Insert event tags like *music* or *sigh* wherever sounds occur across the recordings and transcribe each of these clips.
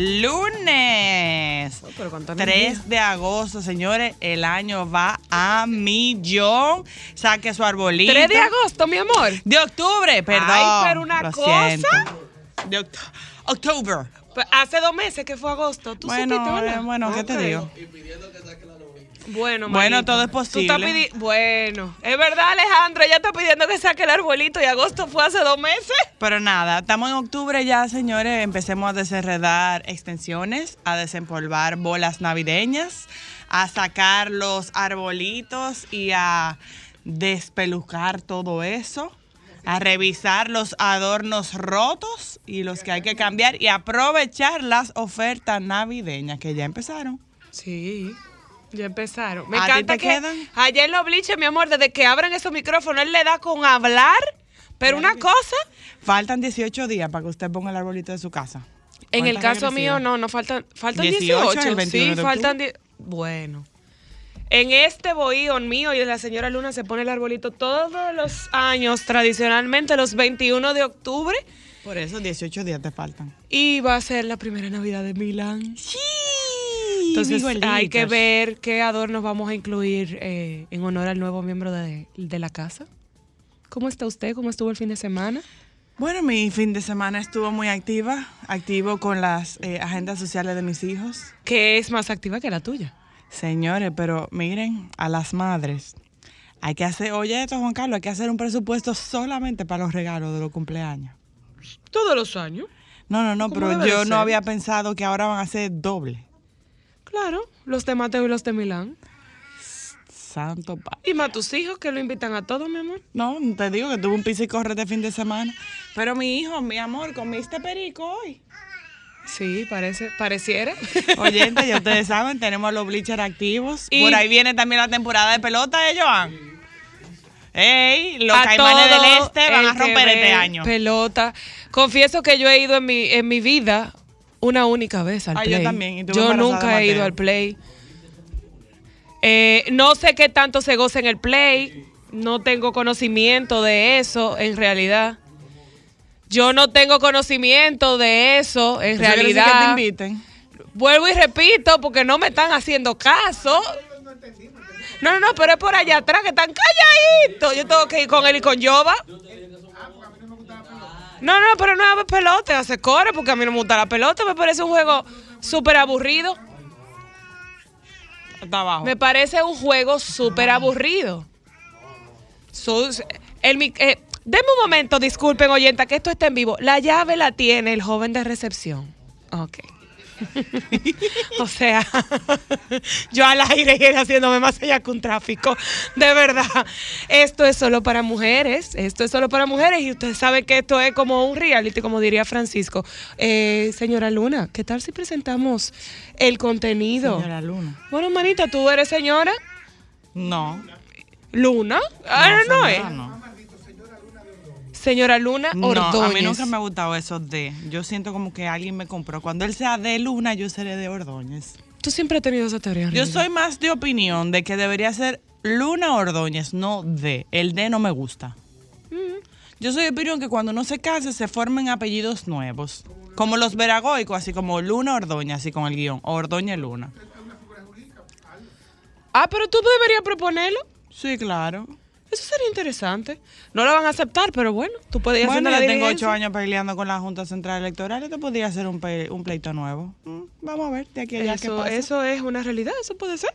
Lunes. pero con 3 de agosto, señores. El año va a millón. Saque su arbolito. 3 de agosto, mi amor. De octubre, perdón. Ay, pero una Lo cosa. siento. De oct- octubre. Pues hace dos meses que fue agosto. ¿Tú Bueno, supiste, eh, bueno, ¿qué te Ok. digo? Bueno, Bueno, manito. todo es Tú estás posible. Bueno, es verdad, Alejandro. Ella está pidiendo que saque el arbolito y agosto fue hace dos meses. Pero nada, estamos en octubre ya, señores. Empecemos a desenredar extensiones, a desempolvar bolas navideñas, a sacar los arbolitos y a despelucar todo eso, a revisar los adornos rotos y los que hay que cambiar y aprovechar las ofertas navideñas que ya empezaron. Sí. Ya empezaron. Me ¿A ti encanta te que quedan? ayer los bliches, mi amor, desde que abren esos micrófonos, él le da con hablar. Pero una cosa, Faltan 18 días para que usted ponga el arbolito de su casa. en el caso mío, no, no faltan, faltan 18, 18. el 21 sí, faltan. die- Bueno. En este bohío mío y la señora Luna se pone el arbolito todos los años, tradicionalmente los 21 de octubre. Por eso 18 días te faltan. Y va a ser la primera Navidad de Milán. Sí. Entonces hay que ver qué adornos vamos a incluir eh, en honor al nuevo miembro de, de la casa. ¿Cómo está usted? ¿Cómo estuvo el fin de semana? Bueno, mi fin de semana estuvo muy activa, activo con las eh, agendas sociales de mis hijos. Que es más activa que la tuya. Señores, pero miren, a las madres, hay que hacer, oye esto Juan Carlos, hay que hacer un presupuesto solamente para los regalos de los cumpleaños. Todos los años. No, no, no, ¿Cómo pero yo no había pensado que ahora van a ser doble. Claro, los de Mateo y los de Milán. Santo padre. Y más tus hijos que lo invitan a todos, mi amor. No, te digo que tuve un piso y corre este fin de semana. Pero mi hijo, mi amor, comiste perico hoy. Sí, parece, pareciera. *laughs* Oyente, ya ustedes *laughs* saben, tenemos los bleachers activos. Y- Por ahí viene también la temporada de pelota, ¿eh, Joan? ¡Ey! Los A caimanes del este van a romper este año. Pelota. Confieso que yo he ido en mi, en mi vida una única vez al Ah, yo play. también, y tuve Yo nunca he ido al play. Eh, no sé qué tanto se goza en el play. No tengo conocimiento de eso, en realidad. Yo no tengo conocimiento de eso, en Eso quiere decir realidad. que te inviten. Vuelvo y repito, porque no me están haciendo caso. No, no, no, pero es por allá atrás que están calladitos. Yo tengo que ir con él y con Yoba. No, no, pero no es pelota, hace core, porque a mí no me gusta la pelota. Me parece un juego súper aburrido. Está abajo. Me parece un juego súper aburrido. El mi- eh, denme un momento, disculpen, oyenta, que esto está en vivo. La llave la tiene el joven de recepción. Ok. *laughs* o sea, yo al aire y él haciéndome más allá que un tráfico. De verdad. Esto es solo para mujeres. Esto es solo para mujeres. Y ustedes saben que esto es como un reality, como diría Francisco. Eh, señora Luna, ¿qué tal si presentamos el contenido? Señora Luna. Bueno, manita, ¿tú eres señora? No. ¿Luna? Ah, no, señora, es. no. Señora Luna No, Ordóñez. a mí nunca me ha gustado eso de. Yo siento como que alguien me compró. Cuando él sea de Luna, yo seré de Ordóñez. Tú siempre has tenido esa teoría. Yo soy más de opinión de que debería ser Luna Ordóñez, no de. El de no me gusta. Yo soy de opinión que cuando uno se case se formen apellidos nuevos. Como los veragoicos, así como Luna Ordóñez, así con el guion. Ordóñez Luna. Ah, pero tú deberías proponerlo. Sí, claro. Eso sería interesante. No lo van a aceptar, pero bueno, tú podías Bueno, hacer yo la tengo ocho años peleando con la Junta Central Electoral. Esto podría ser un, pe- un pleito nuevo. Mm, Vamos a ver de aquí a allá qué Eso, pasa. eso es una realidad, eso puede ser.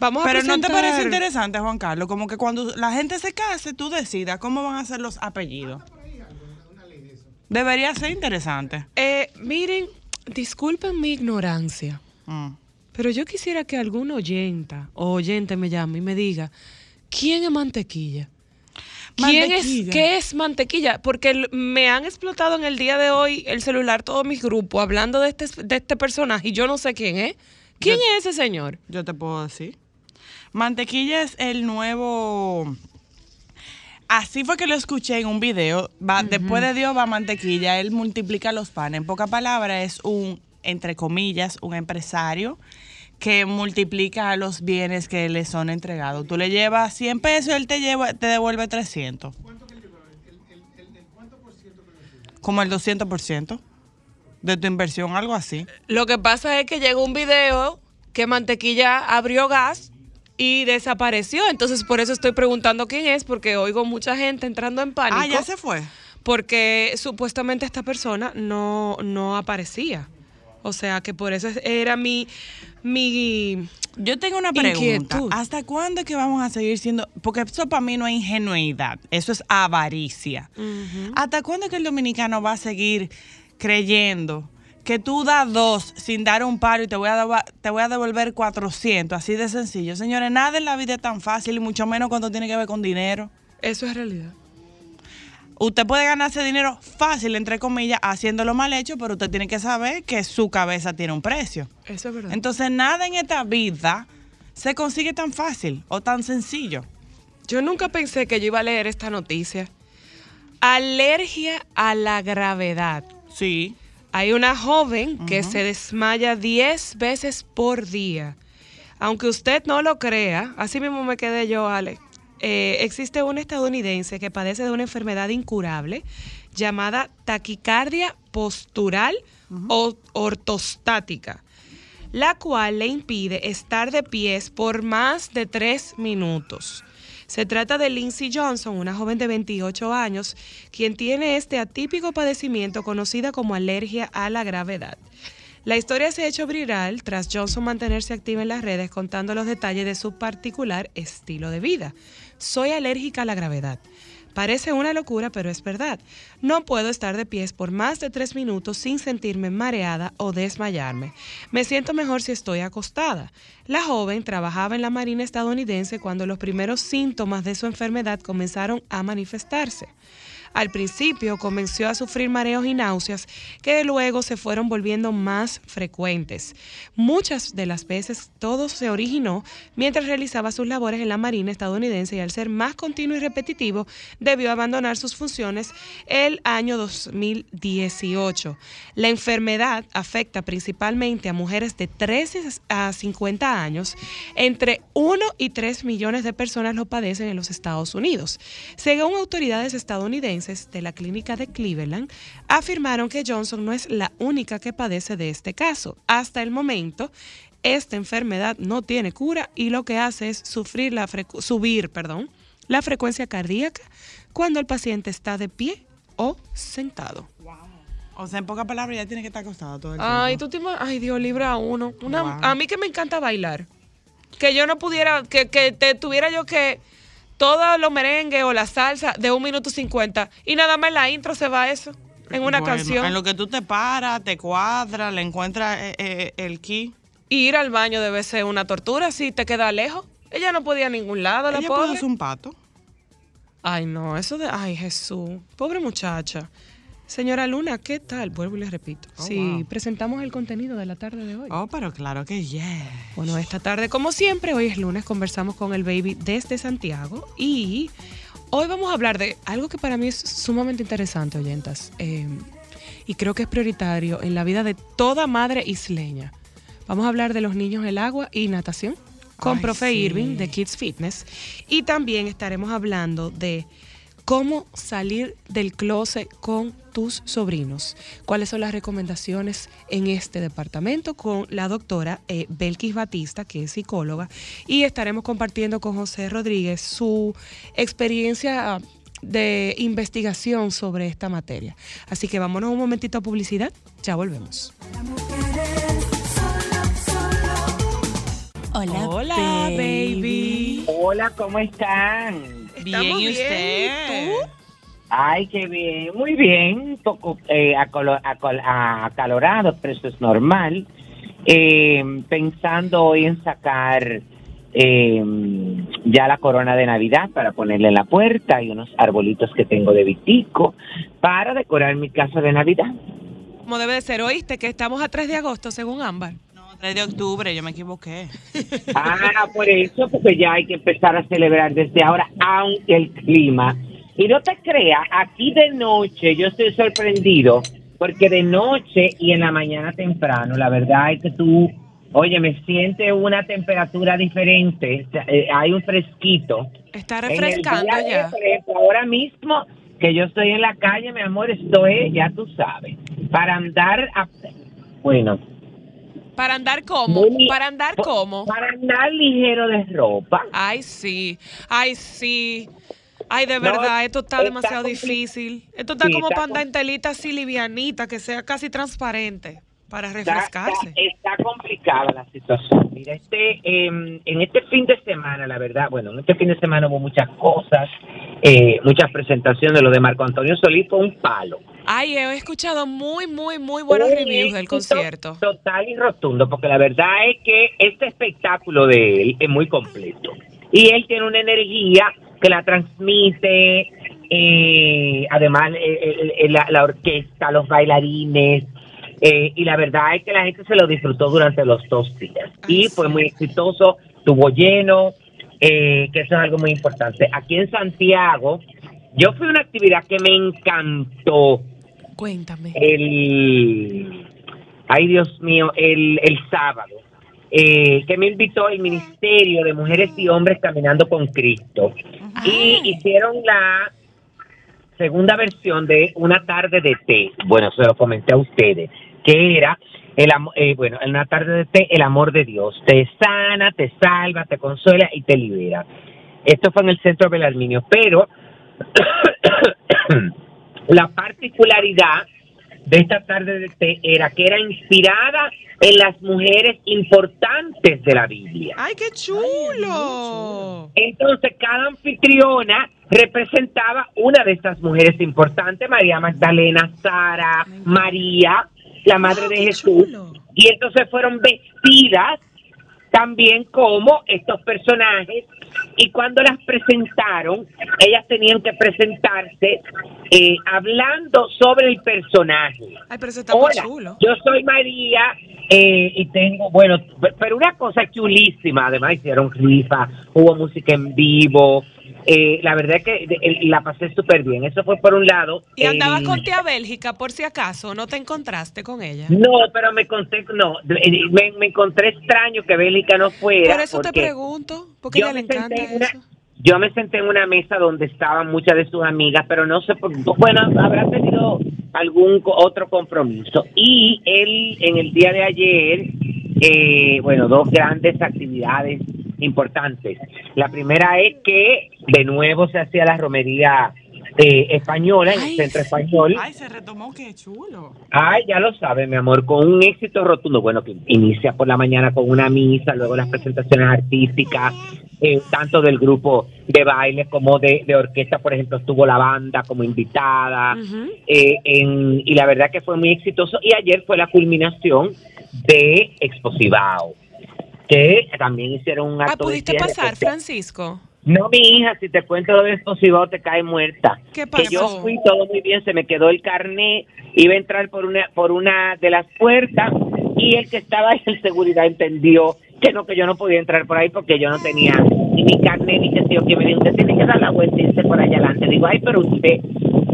Vamos a Pero ¿no te parece interesante, Juan Carlos? Como que cuando la gente se case, tú decidas cómo van a ser los apellidos. Debería ser interesante. Eh, miren, disculpen mi ignorancia, Mm. pero yo quisiera que algún oyenta o oyente me llame y me diga, ¿quién es mantequilla? ¿Quién es. ¿Qué es mantequilla? Porque me han explotado en el día de hoy el celular todos mis grupos hablando de este, de este personaje y yo no sé quién es. ¿Quién Yo- es ese señor? Yo te puedo decir. Mantequilla es el nuevo. Así fue que lo escuché en un video. Va, Después de Dios va mantequilla. Él multiplica los panes. En pocas palabras, es un, entre comillas, un empresario que multiplica los bienes que le son entregados. Tú le llevas 100 pesos, él te lleva, te devuelve 300. Como el 200% de tu inversión, algo así. Lo que pasa es que llegó un video que Mantequilla abrió gas y desapareció. Entonces, por eso estoy preguntando quién es, porque oigo mucha gente entrando en pánico. Ah, ya se fue. Porque supuestamente esta persona no, no aparecía. O sea, que por eso es- era mi... mi Yo tengo una pregunta. Inquietud. ¿Hasta cuándo es que vamos a seguir siendo? Porque eso para mí no es ingenuidad, eso es avaricia. ¿Hasta cuándo es que el dominicano va a seguir creyendo que tú das dos sin dar un paro y te voy a, te voy a devolver 400? Así de sencillo. Señores, nada en la vida es tan fácil y mucho menos cuando tiene que ver con dinero. eso es realidad. Usted puede ganarse dinero fácil, entre comillas, haciéndolo mal hecho, pero usted tiene que saber que su cabeza tiene un precio. Eso es verdad. Entonces, nada en esta vida se consigue tan fácil o tan sencillo. Yo nunca pensé que yo iba a leer esta noticia. Alergia a la gravedad. Sí. Hay una joven que se desmaya 10 veces por día. Aunque usted no lo crea, así mismo me quedé yo, Ale. Eh, existe un estadounidense que padece de una enfermedad incurable llamada taquicardia postural o ortostática, la cual le impide estar de pies por más de tres minutos. Se trata de Lindsay Johnson, una joven de 28 años, quien tiene este atípico padecimiento conocida como alergia a la gravedad. La historia se ha hecho viral tras Johnson mantenerse activa en las redes contando los detalles de su particular estilo de vida. Soy alérgica a la gravedad. Parece una locura, pero es verdad. No puedo estar de pies por más de tres minutos sin sentirme mareada o desmayarme. Me siento mejor si estoy acostada. La joven trabajaba en la Marina estadounidense cuando los primeros síntomas de su enfermedad comenzaron a manifestarse. Al principio comenzó a sufrir mareos y náuseas que luego se fueron volviendo más frecuentes. Muchas de las veces todo se originó mientras realizaba sus labores en la Marina estadounidense y al ser más continuo y repetitivo debió abandonar sus funciones el año 2018. La enfermedad afecta principalmente a mujeres de 13 a 50 años. Entre 1 y 3 millones de personas lo padecen en los Estados Unidos. Según autoridades estadounidenses de la clínica de Cleveland, afirmaron que Johnson no es la única que padece de este caso. Hasta el momento, esta enfermedad no tiene cura y lo que hace es sufrir la subir perdón, la frecuencia cardíaca cuando el paciente está de pie o sentado. O sea, en pocas palabras, ya tiene que estar acostada todo el tiempo. Ay, tú te Ay, Dios, libre a uno. Una- Wow. A mí que me encanta bailar. Que yo no pudiera, que, que te tuviera yo que todo los merengue o la salsa de un minuto cincuenta y nada más en la intro se va eso en una Bueno, canción. En lo que tú te paras, te cuadras, le encuentras eh, eh, el key. Y ir al baño debe ser una tortura si te queda lejos. Ella no podía a ningún lado, Ella pobre. un pato. Ay, no, eso de. Ay, Jesús. Pobre muchacha. Señora Luna, ¿qué tal? Vuelvo y le repito. Oh, sí, wow. presentamos el contenido de la tarde de hoy. Oh, pero claro que yeah. Bueno, esta tarde, como siempre, hoy es lunes, conversamos con el baby desde Santiago y hoy vamos a hablar de algo que para mí es sumamente interesante, oyentas, eh, y creo que es prioritario en la vida de toda madre isleña. Vamos a hablar de los niños, el agua y natación con Ay, Profe sí. Irving de Kids Fitness y también estaremos hablando de cómo salir del closet con tus sobrinos. ¿Cuáles son las recomendaciones en este departamento con la doctora eh, Belkis Batista, que es psicóloga, y estaremos compartiendo con José Rodríguez su experiencia de investigación sobre esta materia. Así que vámonos un momentito a publicidad, ya volvemos. Hola, Hola, baby. Hola, ¿cómo están? Bien, ¿y usted? ¿y tú? Ay, qué bien, muy bien, un poco eh, acolo- acol- acalorado, pero eso es normal. Eh, pensando hoy en sacar eh, ya la corona de Navidad para ponerle en la puerta y unos arbolitos que tengo de vitico para decorar mi casa de Navidad. Como debe de ser, oíste que estamos a 3 de agosto, según Ámbar. No, 3 de octubre, yo me equivoqué. Ah, por eso, porque ya hay que empezar a celebrar desde ahora, aunque el clima. Y no te creas, aquí de noche yo estoy sorprendido, porque de noche y en la mañana temprano, la verdad es que tú, oye, me siente una temperatura diferente, eh, hay un fresquito. Está En el refrescando día ya. ahora mismo que yo estoy en la calle, mi amor, esto es, ya tú sabes, para andar, a- bueno, Para andar muy- para andar como. para andar ligero de ropa. Ay, sí, ay, sí. Ay, de No, verdad, esto está está demasiado difícil. Esto está Sí, como está para andar com- en telita así livianita, que sea casi transparente, para refrescarse. está- está complicada la situación. Mira, este, em, en este fin de semana, la verdad, bueno, en este fin de semana hubo muchas cosas, eh, muchas presentaciones. Lo de Marco Antonio Solís fue un palo. Ay, he escuchado muy, muy, muy buenos Un reviews del concierto. Total y rotundo, porque la verdad es que este espectáculo de él es muy completo. Y él tiene una energía que la transmite, eh, además eh, eh, eh, la, la orquesta, los bailarines, eh, y la verdad es que la gente se lo disfrutó durante los dos días. Ay, y fue sí. muy exitoso, estuvo lleno, eh, que eso es algo muy importante. Aquí en Santiago, yo fui a una actividad que me encantó Cuéntame. el ay Dios mío el, el sábado eh, que me invitó el Ministerio de Mujeres y Hombres Caminando con Cristo y hicieron la segunda versión de una tarde de té bueno se lo comenté a ustedes que era el eh, bueno en una tarde de té el amor de Dios te sana te salva te consuela y te libera esto fue en el centro Belarminio pero *coughs* la particularidad de esta tarde de té era que era inspirada en las mujeres importantes de la Biblia. Ay, qué chulo. Entonces, cada anfitriona representaba una de estas mujeres importantes, María Magdalena, Sara, María, la madre de Jesús. chulo. Y entonces fueron vestidas también como estos personajes y cuando las presentaron, ellas tenían que presentarse eh, hablando sobre el personaje. Ay, pero eso está muy Hola, chulo. yo soy María eh, y tengo, bueno, pero una cosa chulísima, además hicieron rifa, hubo música en vivo, eh, la verdad es que la pasé súper bien, eso fue por un lado. Y andabas el- con tía Bélgica, por si acaso, ¿no te encontraste con ella? No, pero me conté, no, eh, me, me encontré extraño que Bélica no fuera. Por eso te pregunto, porque ella le encanta en una- eso. Yo me senté en una mesa donde estaban muchas de sus amigas, pero no sé por bueno, habrá tenido algún otro compromiso. Y él en el día de ayer, eh, bueno, dos grandes actividades importantes. La primera es que de nuevo se hacía la romería eh, española en Ay, el centro español. Ay, se retomó, qué chulo. Ay, ya lo sabe, mi amor, con un éxito rotundo. Bueno, que inicia por la mañana con una misa, luego las presentaciones artísticas, eh, tanto del grupo de baile como de, de orquesta, por ejemplo, estuvo la banda como invitada. Eh, en- y la verdad que fue muy exitoso. Y ayer fue la culminación de Exposivao, que también hicieron un Ah, acto de ¿pudiste pasar. Francisco? No, mi hija, si te cuento lo de Exposivao te cae muerta. ¿Qué Que yo pasó? fui todo muy bien, se me quedó el carnet, iba a entrar por una por una de las puertas y el que estaba en seguridad entendió que no, que yo no podía entrar por ahí porque yo no tenía ni mi carnet ni que yo que me dijo, usted tiene que dar la vuelta y irse por allá adelante. Digo, ay, pero usted,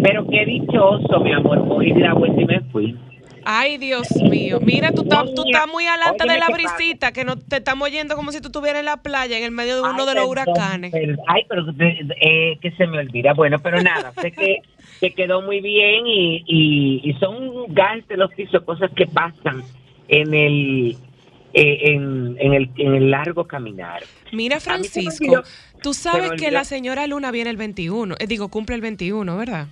pero qué dichoso, mi amor, cogí la vuelta y me fui. Ay, Dios mío. Mira, tú estás, muy adelante de la brisita, que no te estamos oyendo como si tú estuvieras en la playa, en el medio de uno Ay, de los perdón, huracanes. ay, pero eh, que se me olvida. Bueno, pero nada, sé que, que quedó muy bien y, y, y son gajes del oficio, cosas que pasan en el, eh, en, en el, en el largo caminar. Mira, Francisco, olvidó- tú sabes que la señora Luna viene el 21, eh, digo, cumple el 21, ¿verdad?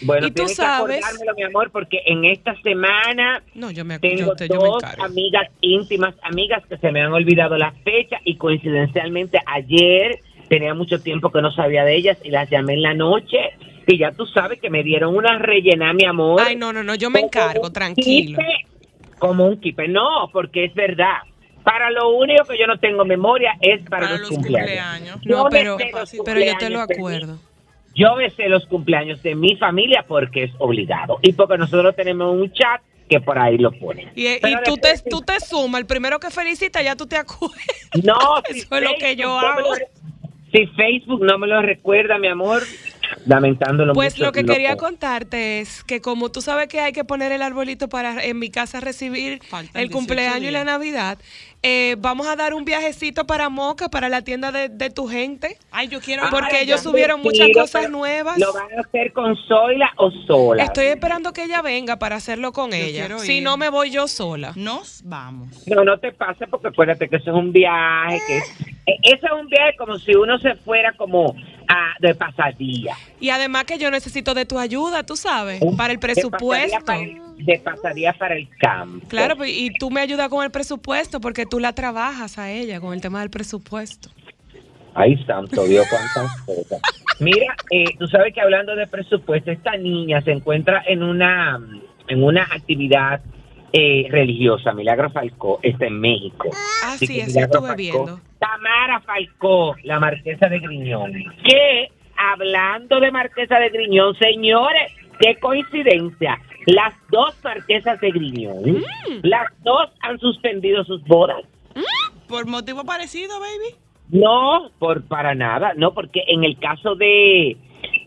Bueno, Y tú sabes- que mi amor, porque en esta semana No, yo me, yo tengo te- yo me dos amigas íntimas, amigas que se me han olvidado la fecha y coincidencialmente ayer tenía mucho tiempo que no sabía de ellas y las llamé en la noche y ya tú sabes que me dieron una rellena, mi amor. Ay, no, no, no, yo me encargo, tranquilo. kipe, como un kipe, no, porque es verdad. Para lo único que yo no tengo memoria es para, Para los, los cumpleaños. No, pero, pero yo te lo acuerdo. Yo me sé los cumpleaños de mi familia porque es obligado y porque nosotros tenemos un chat que por ahí lo ponen. Y, y tú, te, tú te sumas, el primero que felicita ya tú te acuerdas. No, *laughs* Eso es lo que yo hago. lo si Facebook no me lo recuerda, mi amor, lamentándolo Pues mucho, lo que quería contarte es que como tú sabes que hay que poner el arbolito para en mi casa recibir Faltan el 18 cumpleaños y la. Navidad, eh, vamos a dar un viajecito para Moca, para la tienda de, de tu gente. Ay, yo quiero. Porque Ay, ellos subieron muchas cosas nuevas. ¿Lo van a hacer con Zoila o sola? Estoy esperando que ella venga para hacerlo con ella. Si ir. no, me voy yo sola. Nos vamos. No, no te pasa porque acuérdate que eso es un viaje, que es- eh, eso es un viaje como si uno se fuera como a, de pasadía. Y además que yo necesito de tu ayuda, tú sabes, para el presupuesto. para el- de pasadía para el campo. Claro, pues, y tú me ayudas con el presupuesto porque tú la trabajas a ella con el tema del presupuesto. Ay, santo Dios, cuántas cosas. Mira, eh, tú sabes que hablando de presupuesto, esta niña se encuentra en una, en una actividad eh, religiosa. Milagro Falcó está en México. Ah, sí, eso estuve Falcó- viendo. Tamara Falcó, la marquesa de Griñón. Que, hablando de marquesa de Griñón, señores, qué coincidencia. Las dos marquesas de Griñón, Mm. las dos han suspendido sus bodas. Por motivo parecido, baby. No, por para nada, no, porque en el caso de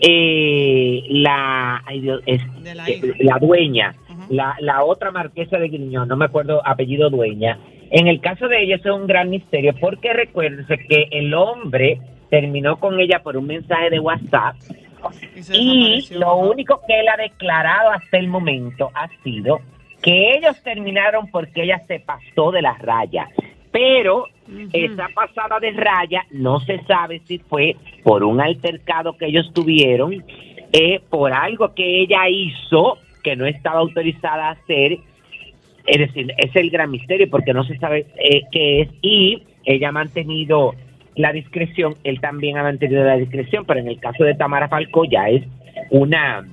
eh, la, ay Dios, es- De la eh, la dueña, la, la otra marquesa de Griñón, no me acuerdo apellido dueña, en el caso de ella eso es un gran misterio, porque recuérdese que el hombre terminó con ella por un mensaje de WhatsApp Y, lo único que él ha declarado hasta el momento ha sido que ellos terminaron porque ella se pasó de la raya. Pero esa pasada de raya no se sabe si fue por un altercado que ellos tuvieron, eh, por algo que ella hizo que no estaba autorizada a hacer. Es decir, es el gran misterio porque no se sabe eh, qué es y ella ha mantenido la discreción, él también ha mantenido la discreción, pero en el caso de Tamara Falcó ya es una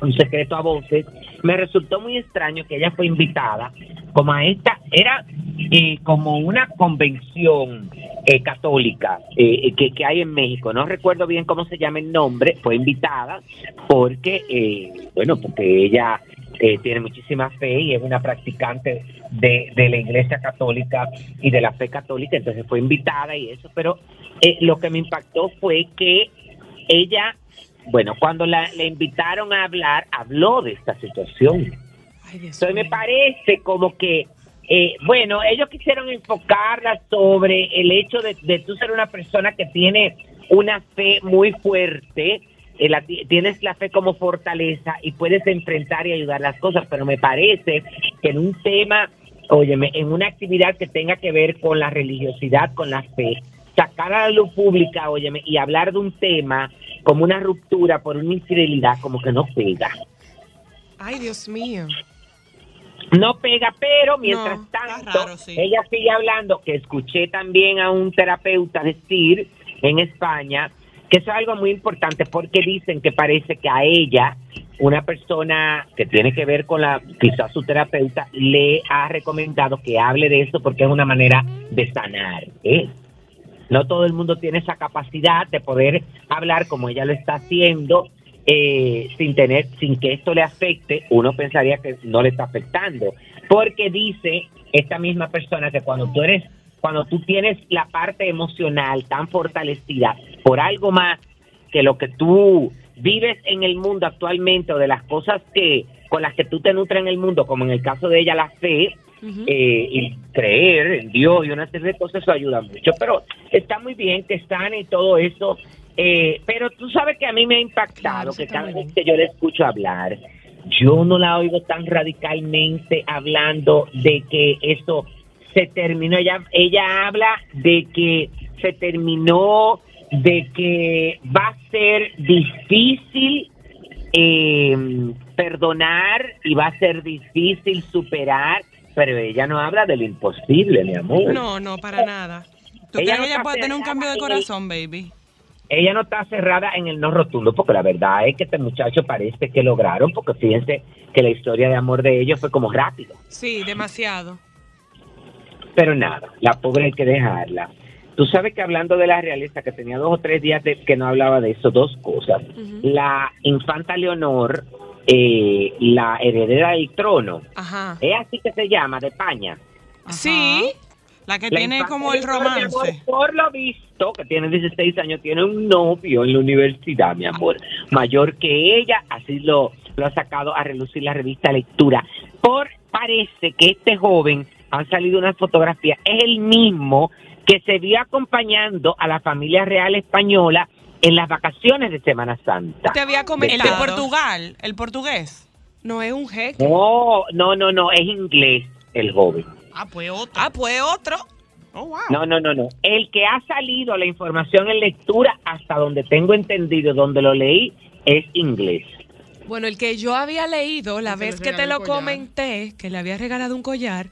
un secreto a voces. Me resultó muy extraño que ella fue invitada como a esta, era eh, como una convención eh, católica eh, que, que hay en México. No recuerdo bien cómo se llama el nombre, fue invitada porque, eh, bueno, porque ella eh, tiene muchísima fe y es una practicante de, de la iglesia católica y de la fe católica, entonces fue invitada y eso, pero eh, lo que me impactó fue que ella, bueno, cuando la, le invitaron a hablar, habló de esta situación. Ay, Entonces me parece como que, eh, bueno, ellos quisieron enfocarla sobre el hecho de, de tú ser una persona que tiene una fe muy fuerte, la ti- tienes la fe como fortaleza y puedes enfrentar y ayudar las cosas, pero me parece que en un tema, óyeme, en una actividad que tenga que ver con la religiosidad, con la fe, sacar a la luz pública, óyeme, y hablar de un tema como una ruptura por una infidelidad, como que no pega. Ay, Dios mío. No pega, pero mientras No, tanto, está raro, sí. ella sigue hablando, que escuché también a un terapeuta decir en España eso es algo muy importante porque dicen que parece que a ella, una persona que tiene que ver con la, quizás su terapeuta, le ha recomendado que hable de eso porque es una manera de sanar. ¿eh? No todo el mundo tiene esa capacidad de poder hablar como ella lo está haciendo eh, sin tener, sin que esto le afecte. Uno pensaría que no le está afectando, porque dice esta misma persona que cuando tú eres, cuando tú tienes la parte emocional tan fortalecida por algo más que lo que tú vives en el mundo actualmente o de las cosas que con las que tú te nutres en el mundo, como en el caso de ella la fe, eh, y creer en Dios y una serie de cosas, eso ayuda mucho. Pero está muy bien que están y todo eso. eh, pero tú sabes que a mí me ha impactado sí que cada vez que yo le escucho hablar, yo no la oigo tan radicalmente hablando de que eso se terminó. Ella, ella habla de que se terminó, de que va a ser difícil eh, perdonar y va a ser difícil superar, pero ella no habla de lo imposible, mi amor. No, no, para nada. ¿Tú Ella crees no que ella puede tener un cambio de corazón, baby? Ella no está cerrada en el no rotundo, porque la verdad es que este muchacho parece que lograron, porque fíjense que la historia de amor de ellos fue como rápido. Sí, demasiado. Pero nada, la pobre hay que dejarla. Tú sabes que hablando de la realeza, que tenía dos o tres días de, que no hablaba de eso, dos cosas. La infanta Leonor, eh, la heredera del trono, Ajá. es así que se llama, de España. Ajá. Sí. La que La tiene como el amor, romance. por lo visto, que tiene 16 años, tiene un novio en la universidad, mi amor, mayor que ella, así lo, lo ha sacado a relucir la revista Lectura. Por parece que este joven, han salido unas fotografías, es el mismo que se vio acompañando a la familia real española en las vacaciones de Semana Santa. Te había El de comentado. Portugal, el portugués. No es un jeque. No, no, no, no, es inglés el joven. Ah, pues otro. Ah, pues otro. Oh, wow. No, no, no, no. El que ha salido la información en lectura, hasta donde tengo entendido, donde lo leí, es inglés. Bueno, el que yo había leído la vez que te lo comenté, que le había regalado un collar,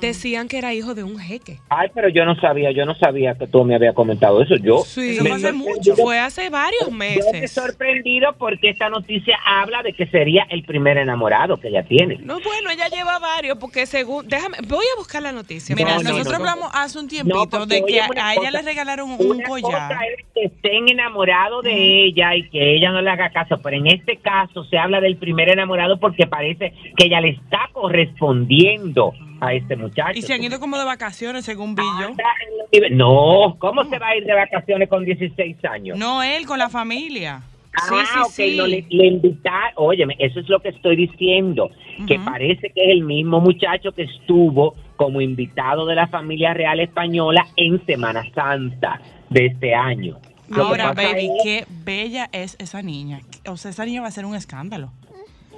decían que era hijo de un jeque. Ay, pero yo no sabía, yo no sabía que tú me habías comentado eso. Yo Sí, Eso fue hace mucho. Fue hace varios Yo me he meses. sorprendido porque esta noticia habla de que sería el primer enamorado que ella tiene. No, bueno, ella lleva varios, porque según. Déjame, voy a buscar la noticia. Mira, No, no, nosotros no, no. hablamos hace un tiempito de que a, ella le regalaron un Una collar. cosa es que estén enamorados de ella y que ella no le haga caso, pero en este caso se habla del primer enamorado porque parece que ella le está correspondiendo a este muchacho. Y se han ido como de vacaciones, según nive- No, ¿cómo se va a ir de vacaciones con 16 años? No él, con la familia. Ah, Sí, sí, ok, sí. no, le, le invitar, óyeme, eso es lo que estoy diciendo, que parece que es el mismo muchacho que estuvo como invitado de la familia real española en Semana Santa de este año. Lo Ahora, baby, es- qué bella es esa niña. O sea, esa niña va a ser un escándalo.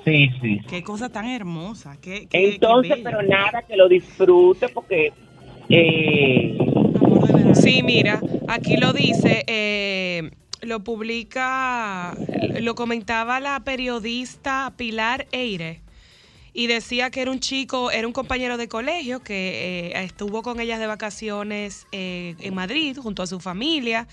Sí, sí. Qué cosa tan hermosa. Qué, qué- Entonces, qué pero nada, que lo disfrute porque... Eh. Sí, mira, aquí lo dice, eh, lo publica, lo comentaba la periodista Pilar Eire. Y decía que era un chico, era un compañero de colegio que eh, estuvo con ellas de vacaciones eh, en Madrid junto a su familia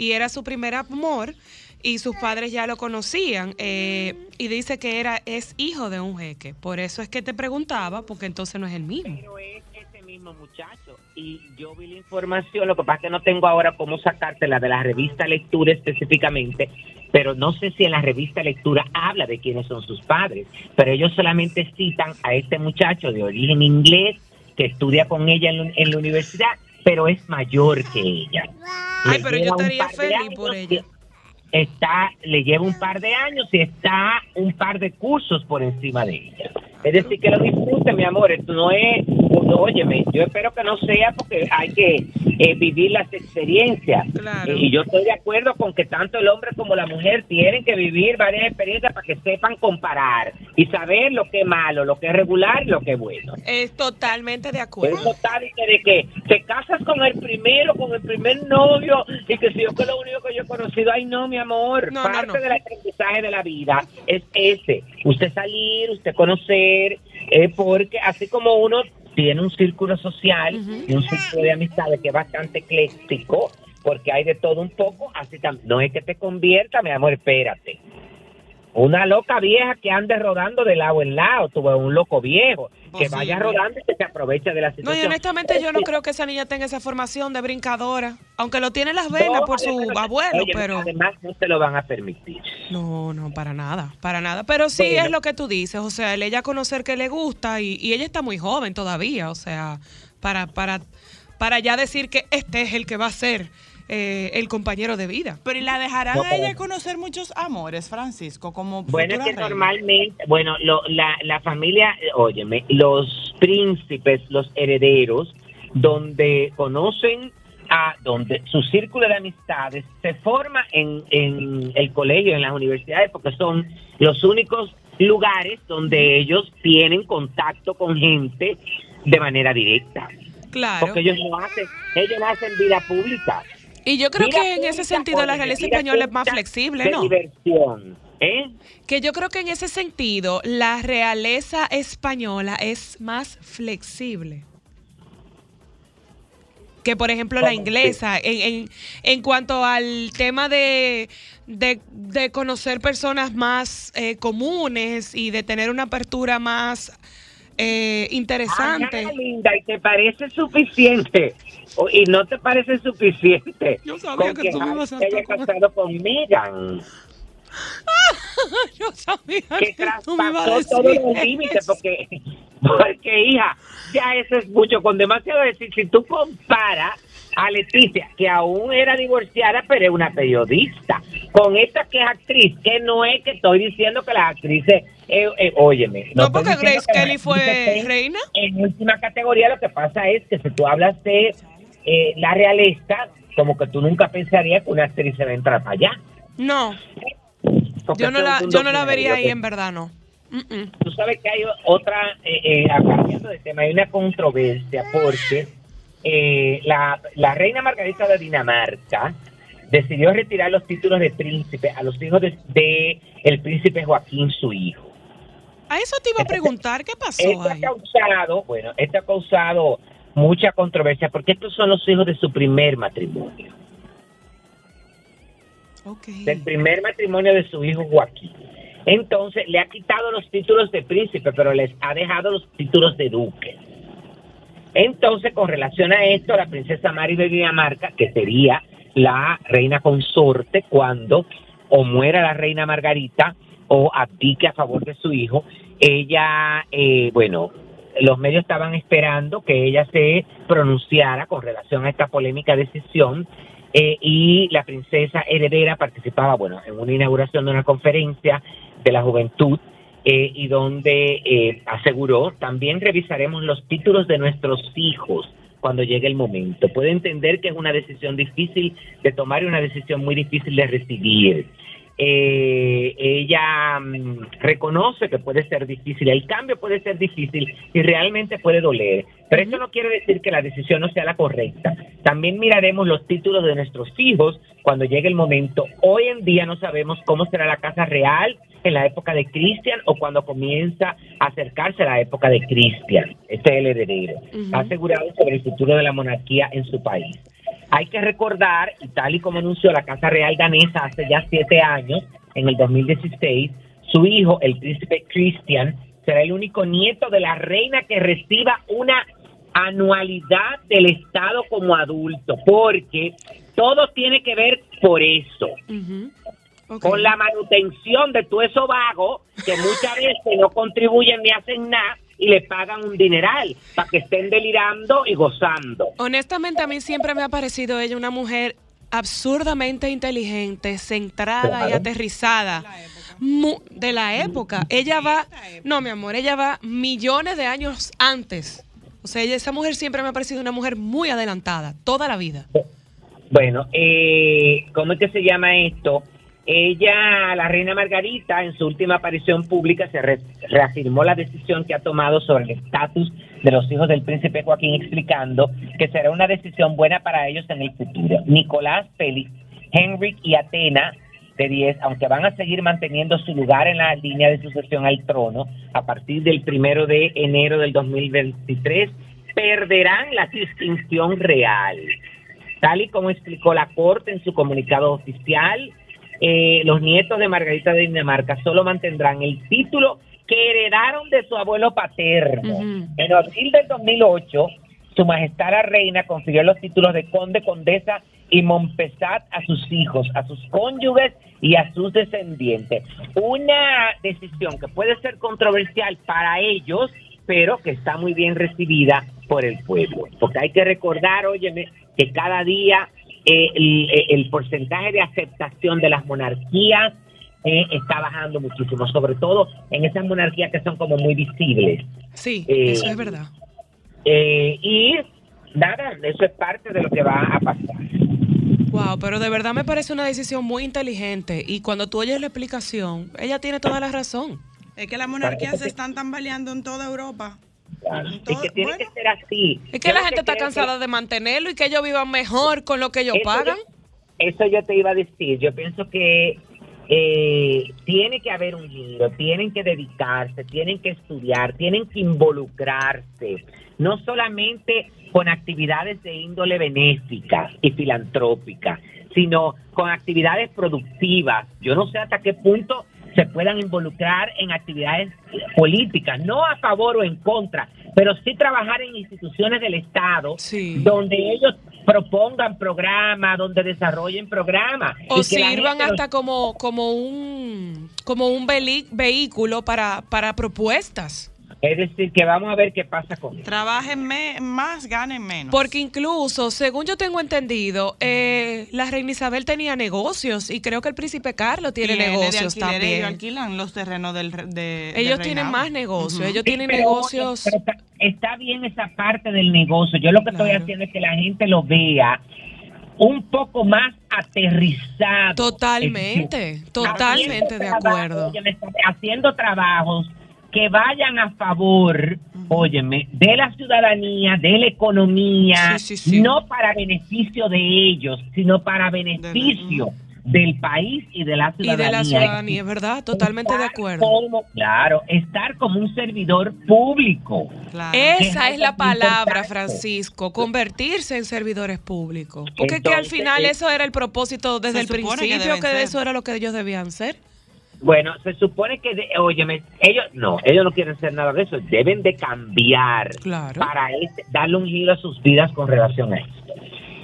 y era su primer amor y sus padres ya lo conocían eh, y dice que era es hijo de un jeque. Por eso es que te preguntaba, porque entonces no es el mismo. pero es ese mismo muchacho. Y yo vi la información, lo que pasa es que no tengo ahora cómo sacártela de la revista Lectura específicamente, pero no sé si en la revista Lectura habla de quiénes son sus padres, pero ellos solamente citan a este muchacho de origen inglés que estudia con ella en la, en la universidad, pero es mayor que ella. Ay, Le pero yo lleva un estaría par de feliz por años ella. está le lleva un par de años y está un par de cursos por encima de ella. Es decir, que lo disfrute, mi amor. Esto no es, óyeme, yo espero que no sea porque hay que eh, vivir las experiencias. Claro. Eh, y yo estoy de acuerdo con que tanto el hombre como la mujer tienen que vivir varias experiencias para que sepan comparar y saber lo que es malo, lo que es regular y lo que es bueno. Es totalmente de acuerdo. Eso tal y que de que te casas con el primero, con el primer novio, y que si yo que lo único que yo he conocido, ay no, mi amor, No, no, parte no. del aprendizaje de la vida es ese, usted salir, usted conocer, eh, porque así como uno tiene un círculo social y un círculo de amistades que es bastante ecléctico, porque hay de todo un poco, así también, no es que te convierta, mi amor, espérate. Una loca vieja que ande rodando de lado en lado, tuve un loco viejo que vaya rodando y que se aproveche de la No, situación. y honestamente yo no creo que esa niña tenga esa formación de brincadora, aunque lo tiene en las No, venas por su abuelo, oye, pero Además, no se lo van a permitir. no, no, para nada, para nada. Pero sí Bueno. es lo que tú dices, o sea, el ella conocer que le gusta y, y ella está muy joven todavía, o sea, para, para, para ya decir que este es el que va a ser eh, el compañero de vida. Pero ¿y la dejarán No, a ella conocer muchos amores, Francisco, como Bueno, es que reina? normalmente, bueno, lo- la, la familia, óyeme, los príncipes, los herederos, donde conocen a, donde su círculo de amistades se forma en, en el colegio, en las universidades, porque son los únicos lugares donde ellos tienen contacto con gente de manera directa. Claro. Porque ellos no hacen, ellos no hacen vida pública. Y yo creo que en ese sentido la realeza española es más flexible, ¿no? diversión, ¿eh? Que yo creo que en ese sentido la realeza española es más flexible. Que por ejemplo la inglesa, en, en, en cuanto al tema de, de, de conocer personas más eh, comunes y de tener una apertura más eh, interesante. Linda, y te parece suficiente. O- y no te parece suficiente. *laughs* Yo sabía con que tú me ibas a haya casado con Megan. *laughs* Yo sabía Que que tú me ibas a traspasó todos decir los límites. Porque, *laughs* porque, hija, ya eso es mucho. Con demasiado decir, si tú comparas a Leticia, que aún era divorciada, pero es una periodista, con esta que es actriz, que no es que estoy diciendo que las actrices, eh, eh, óyeme. No, porque Grace Kelly fue reina. En última categoría, lo que pasa es que si tú hablas de eh, la realeza, como que tú nunca pensarías que una actriz se va a entrar para allá. No, Porque yo no la, yo no la vería ahí que- en verdad, no. Tú sabes que hay otra, eh, eh, cambiando de tema, hay una controversia porque eh, la, la reina Margarita de Dinamarca decidió retirar los títulos de príncipe a los hijos de, de el príncipe Joaquín, su hijo. A eso te iba a preguntar, ¿qué pasó Esto ha causado, bueno, esto ha causado mucha controversia porque estos son los hijos de su primer matrimonio, Ok. del primer matrimonio de su hijo Joaquín. Entonces le ha quitado los títulos de príncipe, pero les ha dejado los títulos de duque. Entonces, con relación a esto, la princesa Mari de Dinamarca, que sería la reina consorte cuando o muera la reina Margarita o abdique a favor de su hijo, ella, eh, bueno, los medios estaban esperando que ella se pronunciara con relación a esta polémica decisión eh, y la princesa heredera participaba, bueno, en una inauguración de una conferencia de la juventud eh, y donde eh, aseguró, también revisaremos los títulos de nuestros hijos cuando llegue el momento. Puede entender que es una decisión difícil de tomar y una decisión muy difícil de recibir. Eh, ella mm, reconoce que puede ser difícil, el cambio puede ser difícil y realmente puede doler, pero eso no quiere decir que la decisión no sea la correcta. También miraremos los títulos de nuestros hijos cuando llegue el momento. Hoy en día no sabemos cómo será la casa real en la época de Cristian o cuando comienza a acercarse a la época de Cristian. Este es el heredero. Ha asegurado sobre el futuro de la monarquía en su país. Hay que recordar, y tal y como anunció la Casa Real danesa hace ya siete años, en el 2016, su hijo, el príncipe Christian, será el único nieto de la reina que reciba una anualidad del Estado como adulto, porque todo tiene que ver por eso, con la manutención de todo eso vago que muchas veces no contribuyen ni hacen nada y le pagan un dineral para que estén delirando y gozando. Honestamente, a mí siempre me ha parecido ella una mujer absurdamente inteligente, centrada y aterrizada. Mu- de la época. Ella va, no, mi amor, ella va millones de años antes. O sea, ella- esa mujer siempre me ha parecido una mujer muy adelantada, toda la vida. Bueno, eh, ¿cómo es que se llama esto? Ella, la reina Margarita, en su última aparición pública, se re- reafirmó la decisión que ha tomado sobre el estatus de los hijos del príncipe Joaquín, explicando que será una decisión buena para ellos en el futuro. Nicolás, Félix, Henrik y Atena, de 10, aunque van a seguir manteniendo su lugar en la línea de sucesión al trono a partir del primero de enero del 2023, perderán la distinción real tal y como explicó la Corte en su comunicado oficial, eh, los nietos de Margarita de Dinamarca solo mantendrán el título que heredaron de su abuelo paterno. En abril del 2008, su majestad la reina confirió los títulos de conde, condesa y Montpesat a sus hijos, a sus cónyuges y a sus descendientes. Una decisión que puede ser controversial para ellos, pero que está muy bien recibida por el pueblo. Porque hay que recordar, óyeme, que cada día eh, el, el porcentaje de aceptación de las monarquías eh, está bajando muchísimo, sobre todo en esas monarquías que son como muy visibles. Sí, Eh, eso es verdad. Eh, y nada, eso es parte de lo que va a pasar. Wow, pero de verdad me parece una decisión muy inteligente y cuando tú oyes la explicación, ella tiene toda la razón. Es que las monarquías se están tambaleando en toda Europa. Claro. Y que tiene bueno. que ser así. Es que Yo la gente está cansada que- de mantenerlo y que ellos vivan mejor con lo que ellos Eso pagan. yo- Eso yo te iba a decir. Yo pienso que eh, tiene que haber un giro, tienen que dedicarse, tienen que estudiar, tienen que involucrarse, no solamente con actividades de índole benéfica y filantrópica, sino con actividades productivas. Yo no sé hasta qué punto se puedan involucrar en actividades políticas, no a favor o en contra, pero sí trabajar en instituciones del Estado Sí. donde ellos propongan programas, donde desarrollen programas. O sirvan los- hasta como, como un como un vehículo para, para propuestas. Es decir, que vamos a ver qué pasa con eso. Trabajen más, ganen menos. Porque incluso, según yo tengo entendido, eh, la reina Isabel tenía negocios y creo que el príncipe Carlos tiene, negocios también. Ellos alquilan los terrenos del, de, Ellos del tienen más negocios, ellos Sí, tienen pero, negocios. pero está, está bien esa parte del negocio. Yo lo que estoy haciendo es que la gente lo vea un poco más aterrizado. Totalmente, decir, totalmente de trabajo, acuerdo. haciendo trabajos que vayan a favor, óyeme, de la ciudadanía, de la economía, Sí, sí, sí. no para beneficio de ellos, sino para beneficio del país y de la Y ciudadanía. de la ciudadanía, es verdad, totalmente de acuerdo. como- claro, estar como un servidor público. Claro. Esa es la palabra. Francisco, convertirse en servidores públicos. Porque que al final eso era el propósito desde el que principio, que, eso era lo que ellos debían ser. Bueno, se supone que, de- óyeme, ellos no, ellos no quieren hacer nada de eso, deben de cambiar Claro. para este- darle un giro a sus vidas con relación a esto.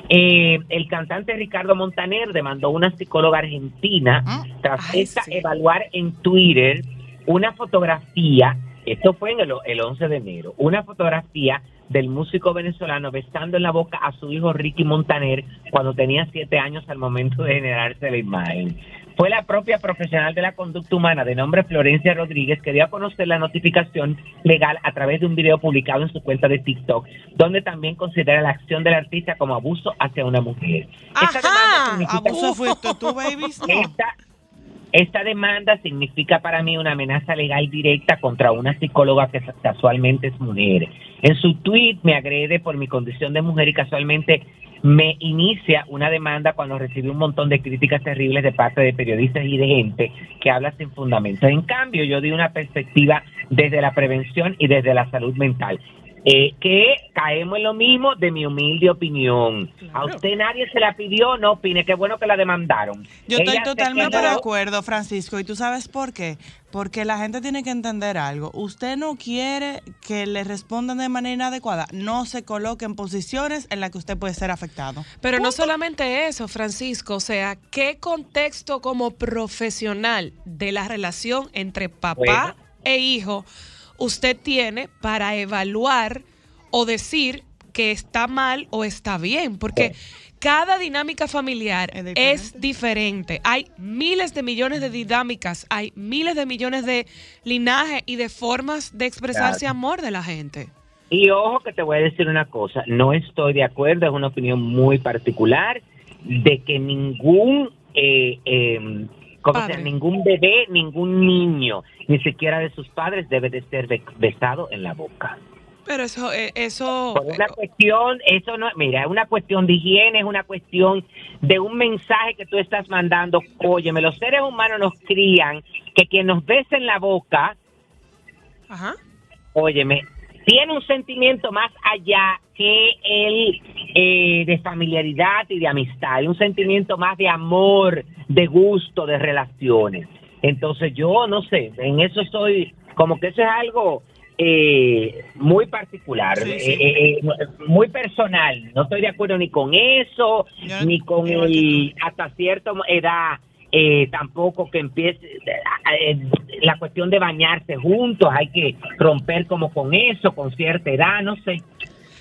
Eh, el cantante Ricardo Montaner demandó a una psicóloga argentina Ah, tras ay, esta sí. evaluar en Twitter una fotografía, esto fue en el, el 11 de enero, una fotografía del músico venezolano besando en la boca a su hijo Ricky Montaner cuando tenía siete años al momento de generarse la imagen. Fue la propia profesional de la conducta humana de nombre Florencia Rodríguez que dio a conocer la notificación legal a través de un video publicado en su cuenta de TikTok, donde también considera la acción del artista como abuso hacia una mujer. Esta Ajá, significa- Abuso fuiste tú, babies. No. esta, esta demanda significa para mí una amenaza legal directa contra una psicóloga que casualmente es mujer. En su tweet me agrede por mi condición de mujer y casualmente me inicia una demanda cuando recibí un montón de críticas terribles de parte de periodistas y de gente que habla sin fundamento. En cambio, yo di una perspectiva desde la prevención y desde la salud mental. Eh, que caemos en lo mismo de mi humilde opinión. A usted nadie se la pidió, no opine. Qué bueno que la demandaron. Yo estoy Ella totalmente quedó- de acuerdo, Francisco. ¿Y tú sabes por qué? Porque la gente tiene que entender algo. Usted no quiere que le respondan de manera inadecuada. No se coloque en posiciones en las que usted puede ser afectado. Pero no solamente eso, Francisco, o sea, ¿qué contexto como profesional de la relación entre papá Bueno. e hijo usted tiene para evaluar o decir que está mal o está bien? Porque cada dinámica familiar Es es diferente. Hay miles de millones de dinámicas, hay miles de millones de linajes y de formas de expresarse Claro. amor de la gente. Y ojo que te voy a decir una cosa, no estoy de acuerdo, es una opinión muy particular, de que ningún, eh, eh, ningún bebé, ningún niño, ni siquiera de sus padres debe de ser be- besado en la boca. Pero eso, eh, eso, Por una cuestión, eso no, mira, es una cuestión de higiene, es una cuestión de un mensaje que tú estás mandando. Óyeme, los seres humanos nos crían que quien nos besa en la boca ajá. óyeme, tiene un sentimiento más allá que el eh, de familiaridad y de amistad, un sentimiento más de amor, de gusto, de relaciones. Entonces yo no sé, en eso soy, como que eso es algo eh, muy particular, Sí, eh, sí. eh, eh, muy personal. No estoy de acuerdo ni con eso, ni con el hasta cierta edad. Eh, tampoco que empiece eh, la cuestión de bañarse juntos, hay que romper como con eso, con cierta edad, no sé.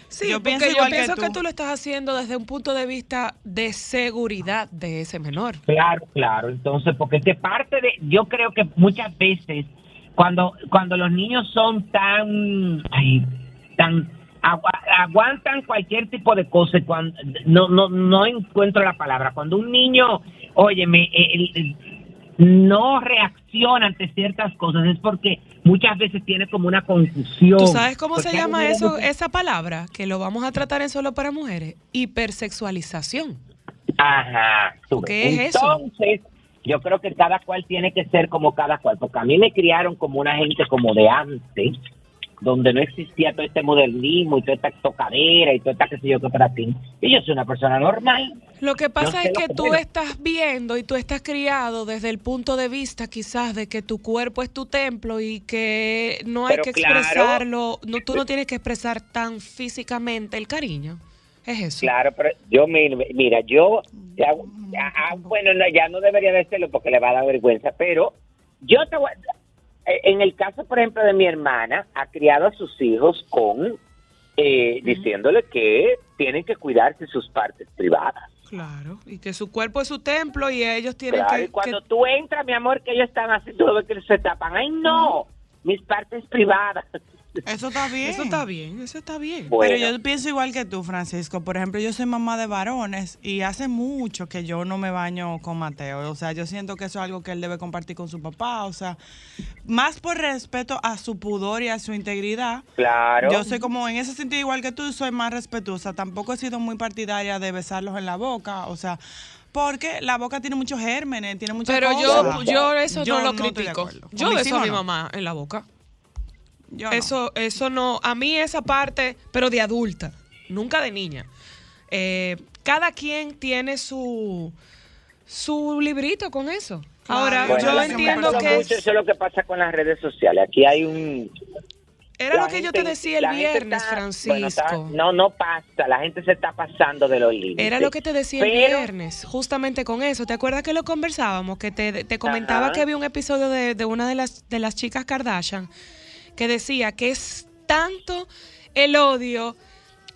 Sí, Yo porque pienso yo que pienso que tú. lo estás haciendo desde un punto de vista de seguridad de ese menor. Claro, claro. Entonces, porque es que parte de, yo creo que muchas veces cuando cuando los niños son tan, ay, tan agua- aguantan cualquier tipo de cosa, y cuando no no no encuentro la palabra. Cuando un niño, óyeme, el- el- no reacciona ante ciertas cosas es porque muchas veces tiene como una confusión. ¿Tú sabes cómo se llama eso, que- esa palabra? Que lo vamos a tratar en solo para mujeres. Hipersexualización. Ajá. ¿Qué ves. es eso? Entonces, yo creo que cada cual tiene que ser como cada cual, porque a mí me criaron como una gente como de antes, donde no existía todo este modernismo y toda esta tocadera y toda esta que sé yo que para ti. Y yo soy una persona normal. Lo que pasa es que que tú estás viendo y tú estás criado desde el punto de vista quizás de que tu cuerpo es tu templo y que no hay Pero que claro. expresarlo, no, tú no tienes que expresar tan físicamente el cariño. Es eso. Claro, pero yo, mi- mira, yo, ya- ya- ah, bueno, no, ya no debería decirlo porque le va a dar vergüenza, pero yo te voy a- en el caso, por ejemplo, de mi hermana, ha criado a sus hijos con, eh, diciéndole que tienen que cuidarse sus partes privadas. Claro, y que su cuerpo es su templo y ellos tienen Claro, que, y cuando que- tú entras, mi amor, que ellos están así, tú ves que se tapan. Ay, no, mis partes privadas. Eso está bien. Eso está bien, eso está bien. Bueno. Pero yo pienso igual que tú, Francisco. Por ejemplo, yo soy mamá de varones y hace mucho que yo no me baño con Mateo. O sea, yo siento que eso es algo que él debe compartir con su papá. O sea, más por respeto a su pudor y a su integridad. Claro. Yo soy como en ese sentido igual que tú, soy más respetuosa. Tampoco he sido muy partidaria de besarlos en la boca. O sea, porque la boca tiene muchos gérmenes, tiene muchas Pero cosas. yo, yo eso Yo no lo critico. Yo beso a mi no. mamá en la boca. Yo no. Eso, eso no, a mí esa parte, pero de adulta, nunca de niña. Eh, cada quien tiene su, su librito con eso. Ahora, Bueno, yo entiendo que mucho, es- eso es lo que pasa con las redes sociales. Aquí hay un... era la lo que yo te decía el viernes, está- Francisco. bueno, está- no, no pasa. La gente se está pasando de los límites. Era lo que te decía el viernes, justamente con eso. ¿Te acuerdas que lo conversábamos? Que te, te comentaba que había un episodio de, de una de las, de las chicas Kardashian que decía que es tanto el odio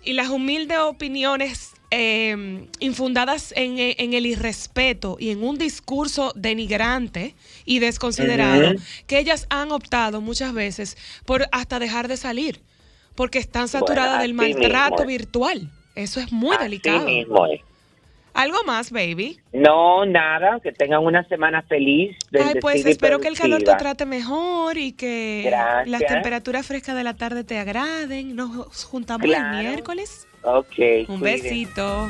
y las humildes opiniones eh, infundadas en, en el irrespeto y en un discurso denigrante y desconsiderado que ellas han optado muchas veces por hasta dejar de salir porque están saturadas del maltrato mismo virtual. Eso es muy Así delicado. mismo es. Algo más, baby. No, nada, que tengan una semana feliz. Ay, pues espero que el calor te trate mejor y que Gracias. las temperaturas frescas de la tarde te agraden. Nos juntamos Claro. el miércoles. Ok. Un besito.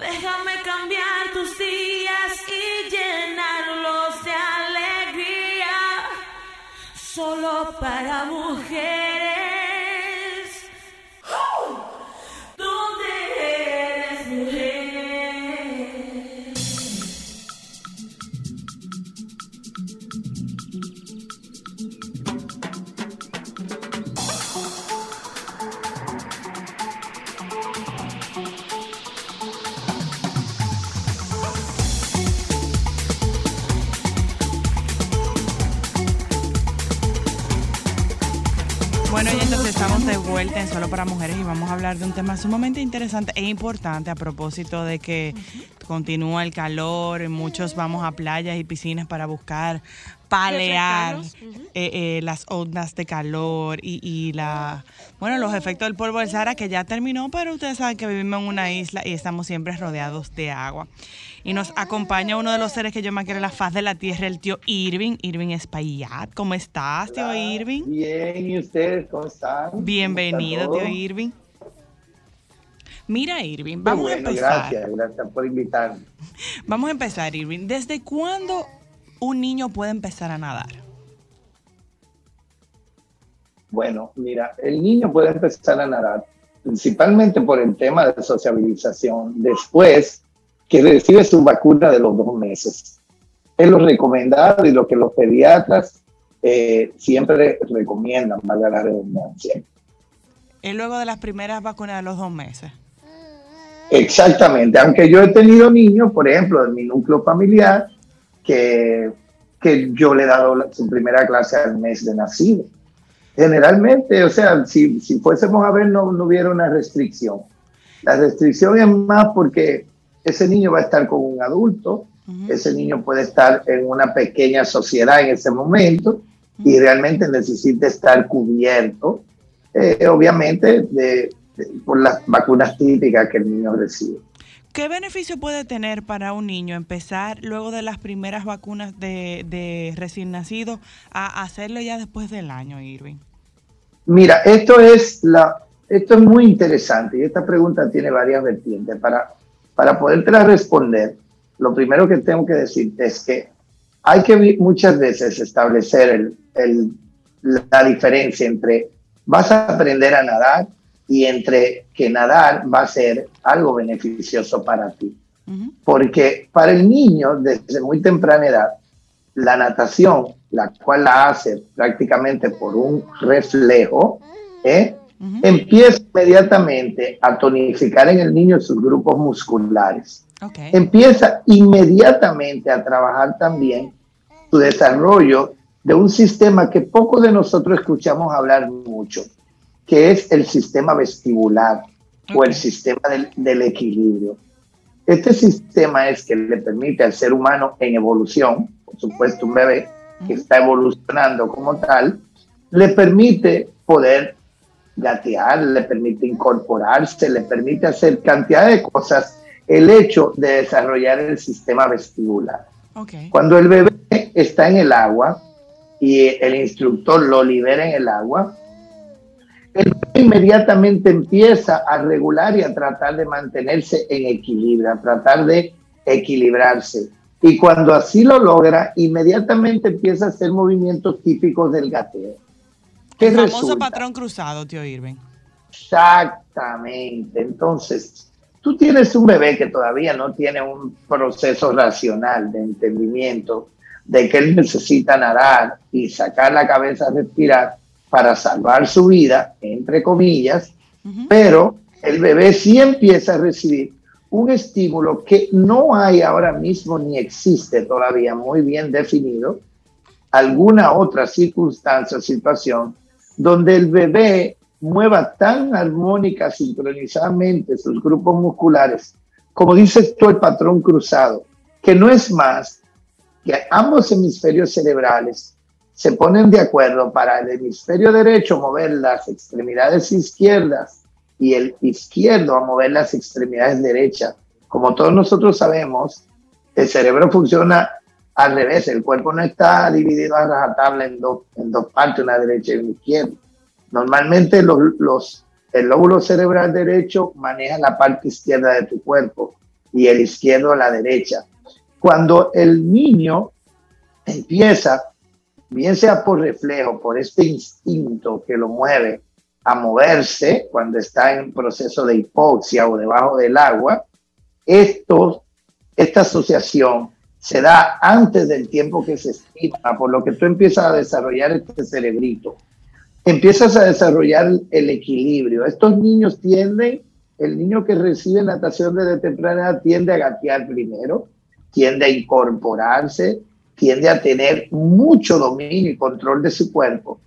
Déjame cambiar tus días y llenarlos de alegría. Solo para mujeres. Bueno, y entonces estamos de vuelta en Solo para Mujeres y vamos a hablar de un tema sumamente interesante e importante a propósito de que continúa el calor y muchos vamos a playas y piscinas para buscar palear eh, eh, las ondas de calor y, y la bueno los efectos del polvo del Sahara que ya terminó, pero ustedes saben que vivimos en una isla y estamos siempre rodeados de agua. Y nos acompaña uno de los seres que yo más quiero en la faz de la tierra, el tío Irving, Irving Espaillat. ¿Cómo estás, tío Irving? Bien, ¿y ustedes cómo están? Bienvenido, ¿Cómo tío está? Irving. Mira, Irving, vamos bueno, a empezar. Gracias, gracias por invitarme. Vamos a empezar, Irving. ¿Desde cuándo un niño puede empezar a nadar? Bueno, mira, el niño puede empezar a nadar principalmente por el tema de sociabilización después que recibe su vacuna de los dos meses. Es lo recomendado y lo que los pediatras eh, siempre recomiendan, valga la redundancia. Es luego de las primeras vacunas de los dos meses. Exactamente, aunque yo he tenido niños, por ejemplo, en mi núcleo familiar, que, que yo le he dado su primera clase al mes de nacido. Generalmente, o sea, si, si fuésemos a ver, no, no hubiera una restricción. La restricción es más porque ese niño va a estar con un adulto, ese niño puede estar en una pequeña sociedad en ese momento y realmente necesita estar cubierto, eh, obviamente, de, por las vacunas típicas que el niño recibe. ¿Qué beneficio puede tener para un niño empezar luego de las primeras vacunas de, de recién nacido a hacerlo ya después del año, Irving? Mira, esto es la, esto es muy interesante y esta pregunta tiene varias vertientes. Para, para podértela responder, lo primero que tengo que decirte es que hay que muchas veces establecer el, el, la diferencia entre vas a aprender a nadar y entre que nadar va a ser algo beneficioso para ti. Porque para el niño, desde muy temprana edad, la natación, la cual la hace prácticamente por un reflejo, ¿eh? empieza inmediatamente a tonificar en el niño sus grupos musculares. Empieza inmediatamente a trabajar también su desarrollo de un sistema que poco de nosotros escuchamos hablar mucho, que es el sistema vestibular o el sistema del, del, equilibrio. Este sistema es que le permite al ser humano en evolución, por supuesto un bebé que está evolucionando como tal, le permite poder gatear, le permite incorporarse, le permite hacer cantidad de cosas el hecho de desarrollar el sistema vestibular. Okay. Cuando el bebé está en el agua y el instructor lo libera en el agua, inmediatamente empieza a regular y a tratar de mantenerse en equilibrio, a tratar de equilibrarse. Y cuando así lo logra, inmediatamente empieza a hacer movimientos típicos del gateo. ¿Qué el famoso resulta? patrón cruzado, tío Irving. Exactamente. Entonces, tú tienes un bebé que todavía no tiene un proceso racional de entendimiento de que él necesita nadar y sacar la cabeza a respirar para salvar su vida, entre comillas, uh -huh. pero el bebé sí empieza a recibir un estímulo que no hay ahora mismo ni existe todavía muy bien definido, alguna otra circunstancia o situación donde el bebé mueva tan armónica, sincronizadamente sus grupos musculares, como dice tú el patrón cruzado, que no es más que ambos hemisferios cerebrales se ponen de acuerdo para el hemisferio derecho mover las extremidades izquierdas y el izquierdo a mover las extremidades derechas. Como todos nosotros sabemos, el cerebro funciona al revés, el cuerpo no está dividido a rajatabla en dos, en dos partes, una derecha y una izquierda. Normalmente los, los, el lóbulo cerebral derecho maneja la parte izquierda de tu cuerpo y el izquierdo la derecha. Cuando el niño empieza, bien sea por reflejo, por este instinto que lo mueve a moverse cuando está en proceso de hipoxia o debajo del agua, esto, esta asociación se da antes del tiempo que se estima, por lo que tú empiezas a desarrollar este cerebrito. Empiezas a desarrollar el equilibrio. Estos niños tienden, el niño que recibe natación desde temprana tiende a gatear primero, tiende a incorporarse, tiende a tener mucho dominio y control de su cuerpo,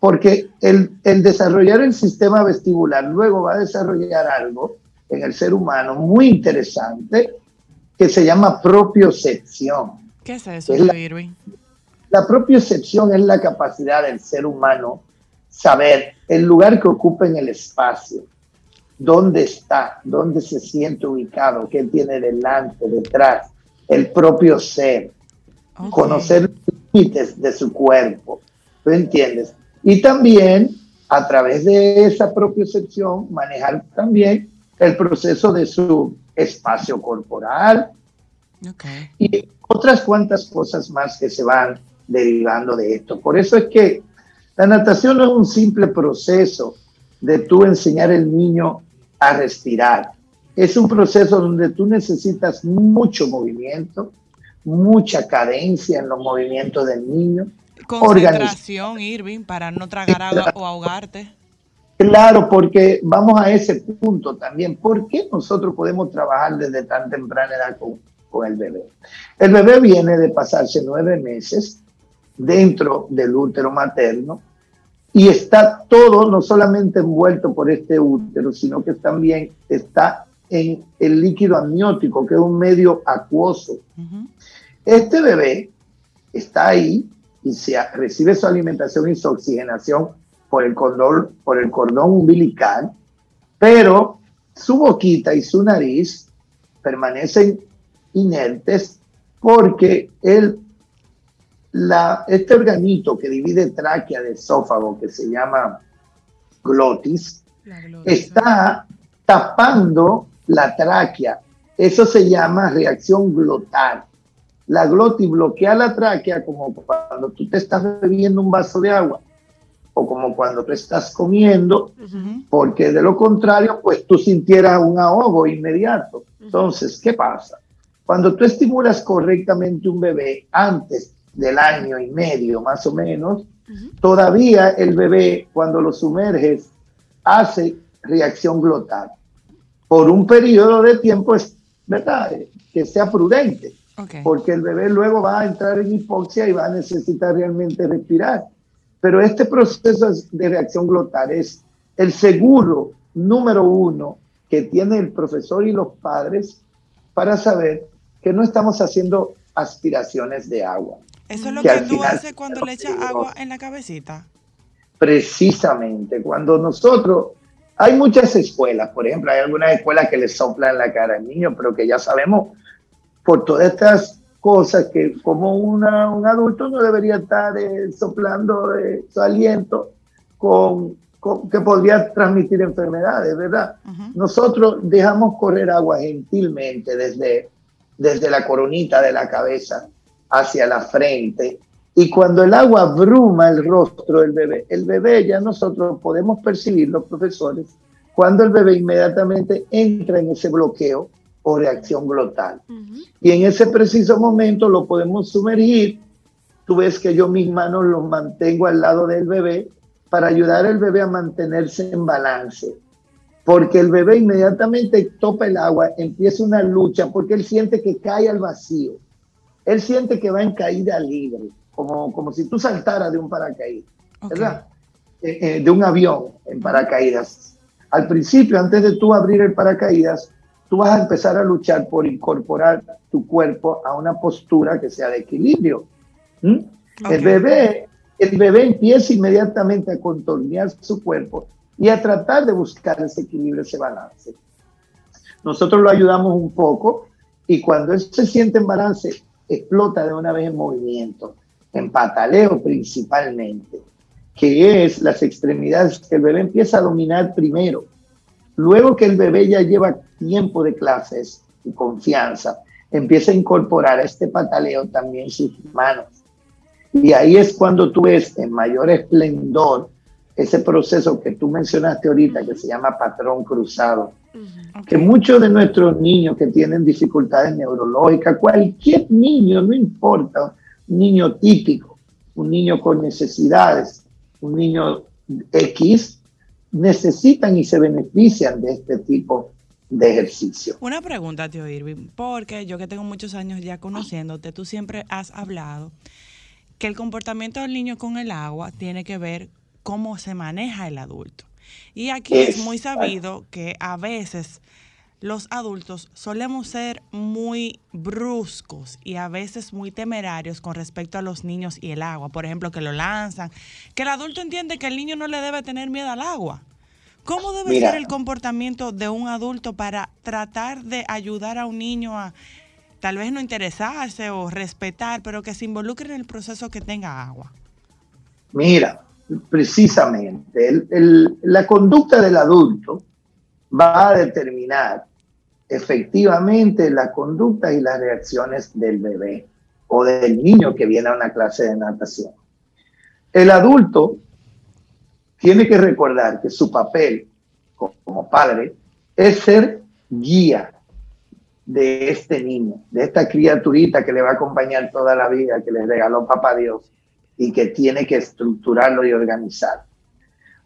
porque el, el desarrollar el sistema vestibular luego va a desarrollar algo en el ser humano muy interesante que se llama propiocepción. ¿Qué es eso, es la, Irwin? La propiocepción es la capacidad del ser humano saber el lugar que ocupa en el espacio, dónde está, dónde se siente ubicado, qué tiene delante, detrás, el propio ser, okay. conocer los límites de su cuerpo, ¿tú entiendes? Y también, a través de esa propiocepción, manejar también el proceso de su espacio corporal okay. y otras cuantas cosas más que se van derivando de esto. Por eso es que la natación no es un simple proceso de tú enseñar al niño a respirar. Es un proceso donde tú necesitas mucho movimiento, mucha cadencia en los movimientos del niño. Concentración, Irving, para no tragar agua o ahogarte. Claro, porque vamos a ese punto también. ¿Por qué nosotros podemos trabajar desde tan temprana edad con, con el bebé? El bebé viene de pasarse nueve meses dentro del útero materno y está todo no solamente envuelto por este útero, sino que también está en el líquido amniótico, que es un medio acuoso. Este bebé está ahí y se recibe su alimentación y su oxigenación por el cordón, por el cordón umbilical, pero su boquita y su nariz permanecen inertes porque el, la, este organito que divide tráquea de esófago, que se llama glotis, está tapando la tráquea. Eso se llama reacción glotal. La glotis bloquea la tráquea como cuando tú te estás bebiendo un vaso de agua o como cuando tú estás comiendo, porque de lo contrario, pues tú sintieras un ahogo inmediato. Entonces, ¿qué pasa? Cuando tú estimulas correctamente un bebé antes del año y medio, más o menos, todavía el bebé, cuando lo sumerges, hace reacción glotal. Por un periodo de tiempo, es verdad, que sea prudente, porque el bebé luego va a entrar en hipoxia y va a necesitar realmente respirar. Pero este proceso de reacción glotal es el seguro número uno que tiene el profesor y los padres para saber que no estamos haciendo aspiraciones de agua. Eso es lo que, tú haces cuando le echas agua en la cabecita. Precisamente, cuando nosotros, hay muchas escuelas, por ejemplo, hay algunas escuelas que le soplan la cara al niño, pero que ya sabemos por todas estas cosas que como una, un adulto no debería estar eh, soplando eh, su aliento con, que podría transmitir enfermedades, ¿verdad? Nosotros dejamos correr agua gentilmente desde, desde la coronita de la cabeza hacia la frente y cuando el agua bruma el rostro del bebé, el bebé ya nosotros podemos percibir, los profesores, cuando el bebé inmediatamente entra en ese bloqueo o reacción glotal. Y en ese preciso momento lo podemos sumergir. Tú ves que yo mis manos los mantengo al lado del bebé para ayudar al bebé a mantenerse en balance. Porque el bebé inmediatamente topa el agua, empieza una lucha porque él siente que cae al vacío. Él siente que va en caída libre, como, como si tú saltaras de un paracaídas, ¿verdad? Eh, eh, de un avión en paracaídas. Al principio, antes de tú abrir el paracaídas, tú vas a empezar a luchar por incorporar tu cuerpo a una postura que sea de equilibrio. El, bebé, el bebé empieza inmediatamente a contornear su cuerpo y a tratar de buscar ese equilibrio, ese balance. Nosotros lo ayudamos un poco y cuando él se siente en balance, explota de una vez en movimiento, en pataleo principalmente, que es las extremidades que el bebé empieza a dominar primero Luego que el bebé ya lleva tiempo de clases y confianza, empieza a incorporar a este pataleo también sus manos. Y ahí es cuando tú ves en mayor esplendor ese proceso que tú mencionaste ahorita, que se llama patrón cruzado. Que muchos de nuestros niños que tienen dificultades neurológicas, cualquier niño, no importa, un niño típico, un niño con necesidades, un niño X, necesitan y se benefician de este tipo de ejercicio. Una pregunta, tío Irving, porque yo que tengo muchos años ya conociéndote, tú siempre has hablado que el comportamiento del niño con el agua tiene que ver cómo se maneja el adulto. Y aquí es muy sabido que a veces los adultos solemos ser muy bruscos y a veces muy temerarios con respecto a los niños y el agua. Por ejemplo, que lo lanzan. Que el adulto entiende que el niño no le debe tener miedo al agua. ¿Cómo debe ser el comportamiento de un adulto para tratar de ayudar a un niño a tal vez no interesarse o respetar, pero que se involucre en el proceso que tenga agua? Mira, precisamente, la conducta del adulto va a determinar efectivamente la conducta y las reacciones del bebé o del niño que viene a una clase de natación. El adulto tiene que recordar que su papel como padre es ser guía de este niño, de esta criaturita que le va a acompañar toda la vida, que le regaló papá Dios y que tiene que estructurarlo y organizar.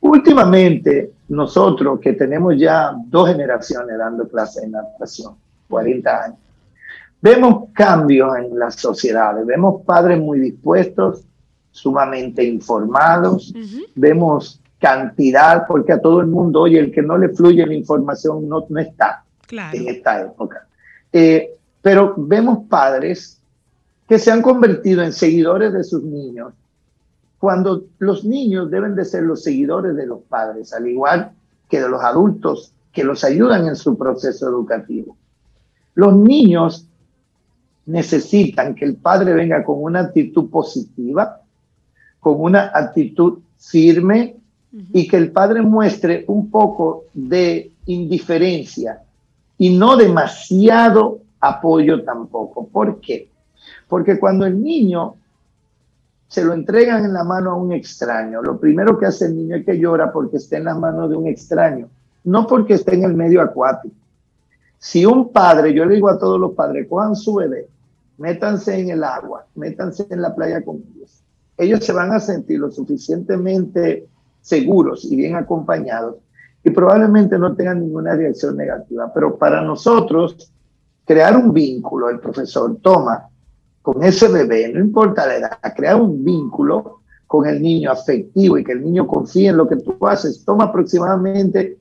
Últimamente, nosotros que tenemos ya dos generaciones dando clases de natación, 40 años, vemos cambios en las sociedades, vemos padres muy dispuestos sumamente informados, vemos cantidad, porque a todo el mundo, oye, el que no le fluye la información no, no está Claro. en esta época. Eh, pero vemos padres que se han convertido en seguidores de sus niños, cuando los niños deben de ser los seguidores de los padres, al igual que de los adultos que los ayudan en su proceso educativo. Los niños necesitan que el padre venga con una actitud positiva, con una actitud firme y que el padre muestre un poco de indiferencia y no demasiado apoyo tampoco. ¿Por qué? Porque cuando el niño se lo entregan en la mano a un extraño, lo primero que hace el niño es que llora porque está en las manos de un extraño, no porque esté en el medio acuático. Si un padre, yo le digo a todos los padres, cojan su bebé, métanse en el agua, métanse en la playa con ellos. Ellos se van a sentir lo suficientemente seguros y bien acompañados y probablemente no tengan ninguna reacción negativa. Pero para nosotros, crear un vínculo, el profesor toma con ese bebé, no importa la edad, crear un vínculo con el niño afectivo y que el niño confíe en lo que tú haces, toma aproximadamente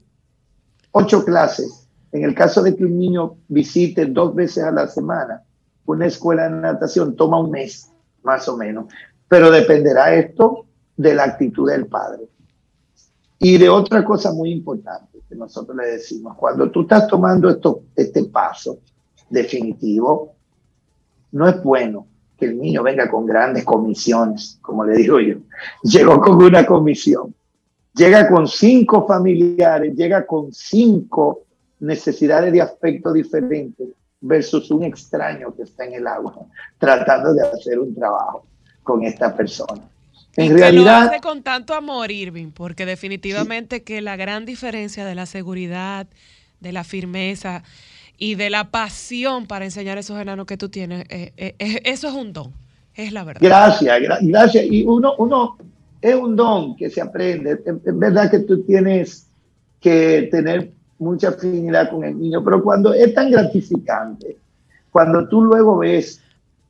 ocho clases. En el caso de que un niño visite dos veces a la semana una escuela de natación, toma un mes, más o menos. Pero dependerá esto de la actitud del padre. Y de otra cosa muy importante que nosotros le decimos, cuando tú estás tomando esto, este paso definitivo, no es bueno que el niño venga con grandes comisiones, como le digo yo. Llegó con una comisión, llega con cinco familiares, llega con cinco necesidades de aspecto diferentes versus un extraño que está en el agua tratando de hacer un trabajo con esta persona. En y que realidad, lo hace con tanto amor, Irving, porque definitivamente que la gran diferencia de la seguridad, de la firmeza y de la pasión para enseñar esos enanos que tú tienes, eh, eh, eh, eso es un don, es la verdad. Gracias, gra- gracias. Y uno, uno es un don que se aprende. Es verdad que tú tienes que tener mucha afinidad con el niño, pero cuando es tan gratificante, cuando tú luego ves,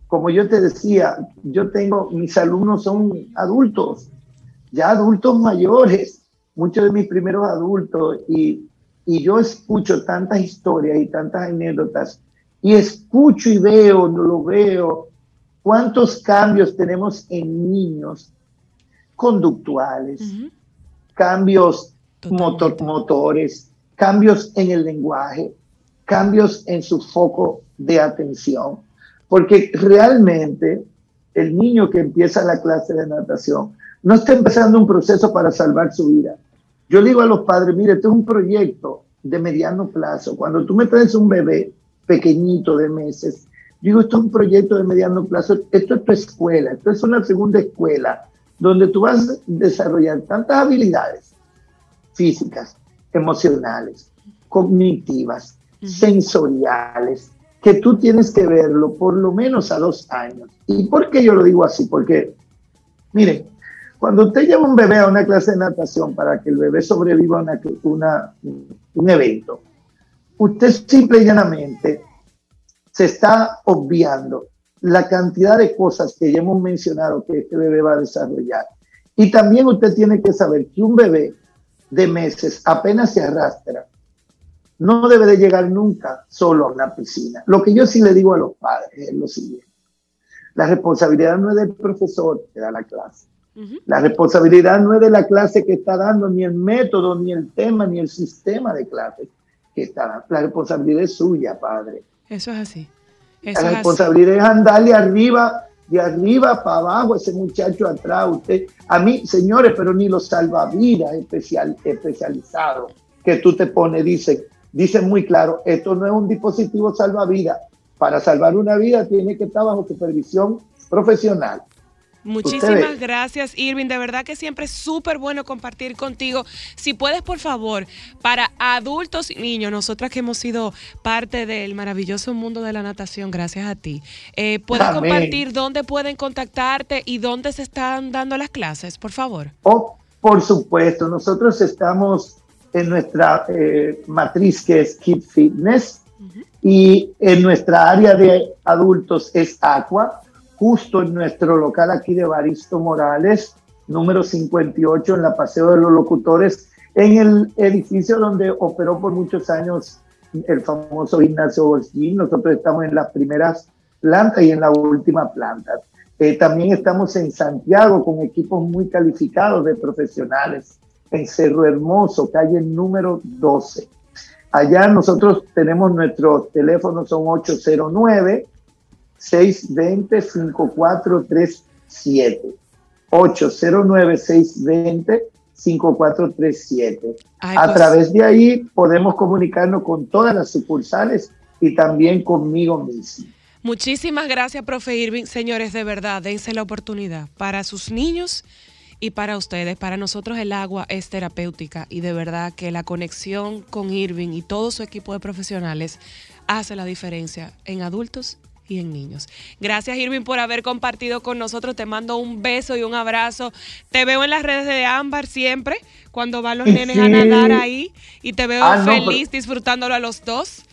como yo te decía, yo tengo, mis alumnos son adultos, ya adultos mayores, muchos de mis primeros adultos, y, y yo escucho tantas historias y tantas anécdotas, y escucho y veo, no lo veo, cuántos cambios tenemos en niños conductuales, cambios motor- motores, cambios en el lenguaje, cambios en su foco de atención, porque realmente el niño que empieza la clase de natación no está empezando un proceso para salvar su vida. Yo le digo a los padres, mire, esto es un proyecto de mediano plazo. Cuando tú me traes un bebé pequeñito de meses, digo, esto es un proyecto de mediano plazo, esto es tu escuela, esto es una segunda escuela donde tú vas a desarrollar tantas habilidades físicas, emocionales, cognitivas, sensoriales, que tú tienes que verlo por lo menos a dos años. ¿Y por qué yo lo digo así? Porque, miren, cuando usted lleva un bebé a una clase de natación para que el bebé sobreviva a una, un evento, usted simple y llanamente se está obviando la cantidad de cosas que ya hemos mencionado que este bebé va a desarrollar. Y también usted tiene que saber que un bebé de meses apenas se arrastra, no debe de llegar nunca solo a una piscina. Lo que yo sí le digo a los padres es lo siguiente. La responsabilidad no es del profesor que da la clase. La responsabilidad no es de la clase que está dando, ni el método, ni el tema, ni el sistema de clase que está dando. La responsabilidad es suya, padre. Eso es así. La Eso es así. responsabilidad es andarle arriba, de arriba para abajo, ese muchacho atrás. Usted, a mí, señores, pero ni los salvavidas especial, especializados que tú te pones, dicen, dicen muy claro, esto no es un dispositivo salvavidas. Para salvar una vida tiene que estar bajo supervisión profesional. Muchísimas Ustedes. gracias, Irving. De verdad que siempre es súper bueno compartir contigo. Si puedes, por favor, para adultos y niños, nosotras que hemos sido parte del maravilloso mundo de la natación, gracias a ti, eh, ¿puedes Amén. compartir dónde pueden contactarte y dónde se están dando las clases, por favor? Oh, por supuesto, nosotros estamos en nuestra eh, matriz que es Kid Fitness y en nuestra área de adultos es Aqua justo en nuestro local aquí de Baristo Morales, número 58 en la Paseo de los Locutores, en el edificio donde operó por muchos años el famoso Ignacio Bolsín. Nosotros estamos en las primeras plantas y en la última planta. Eh, también estamos en Santiago con equipos muy calificados de profesionales en Cerro Hermoso, calle número 12. Allá nosotros tenemos nuestros teléfonos, son 809 620 5437. 809 620 5437. A pues- través de ahí podemos comunicarnos con todas las sucursales y también conmigo mismo. Muchísimas gracias, profe Irving. Señores, de verdad, dense la oportunidad para sus niños y para ustedes. Para nosotros el agua es terapéutica y de verdad que la conexión con Irving y todo su equipo de profesionales hace la diferencia en adultos y en niños. Gracias Irving por haber compartido con nosotros. Te mando un beso y un abrazo. Te veo en las redes de Ámbar siempre, cuando van los nenes a nadar ahí y te veo Ah, no, feliz disfrutándolo a los dos.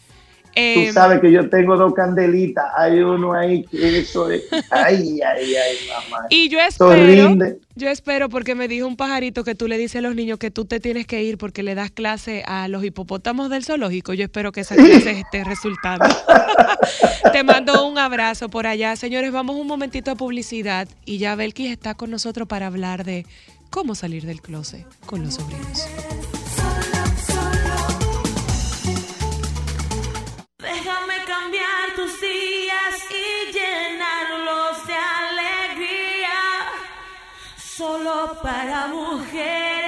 Eh, Tú sabes que yo tengo dos candelitas. Hay uno ahí que eso es. Ay, ay, ay, mamá. Y yo espero, yo espero porque me dijo un pajarito que tú le dices a los niños que tú te tienes que ir porque le das clase a los hipopótamos del zoológico. Yo espero que esa *laughs* clase esté resultando. *laughs* te mando un abrazo por allá. Señores, vamos un momentito a publicidad y ya Belkis está con nosotros para hablar de cómo salir del closet con los sobrinos. Solo para mujeres.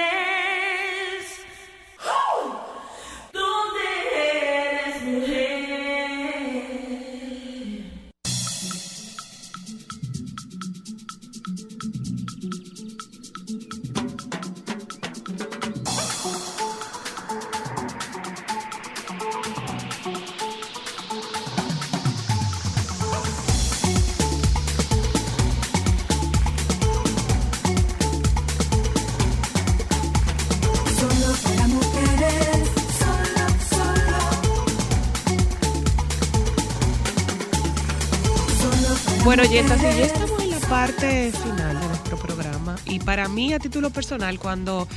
Bueno, ya estamos en la parte final de nuestro programa. Y para mí, a título personal, cuando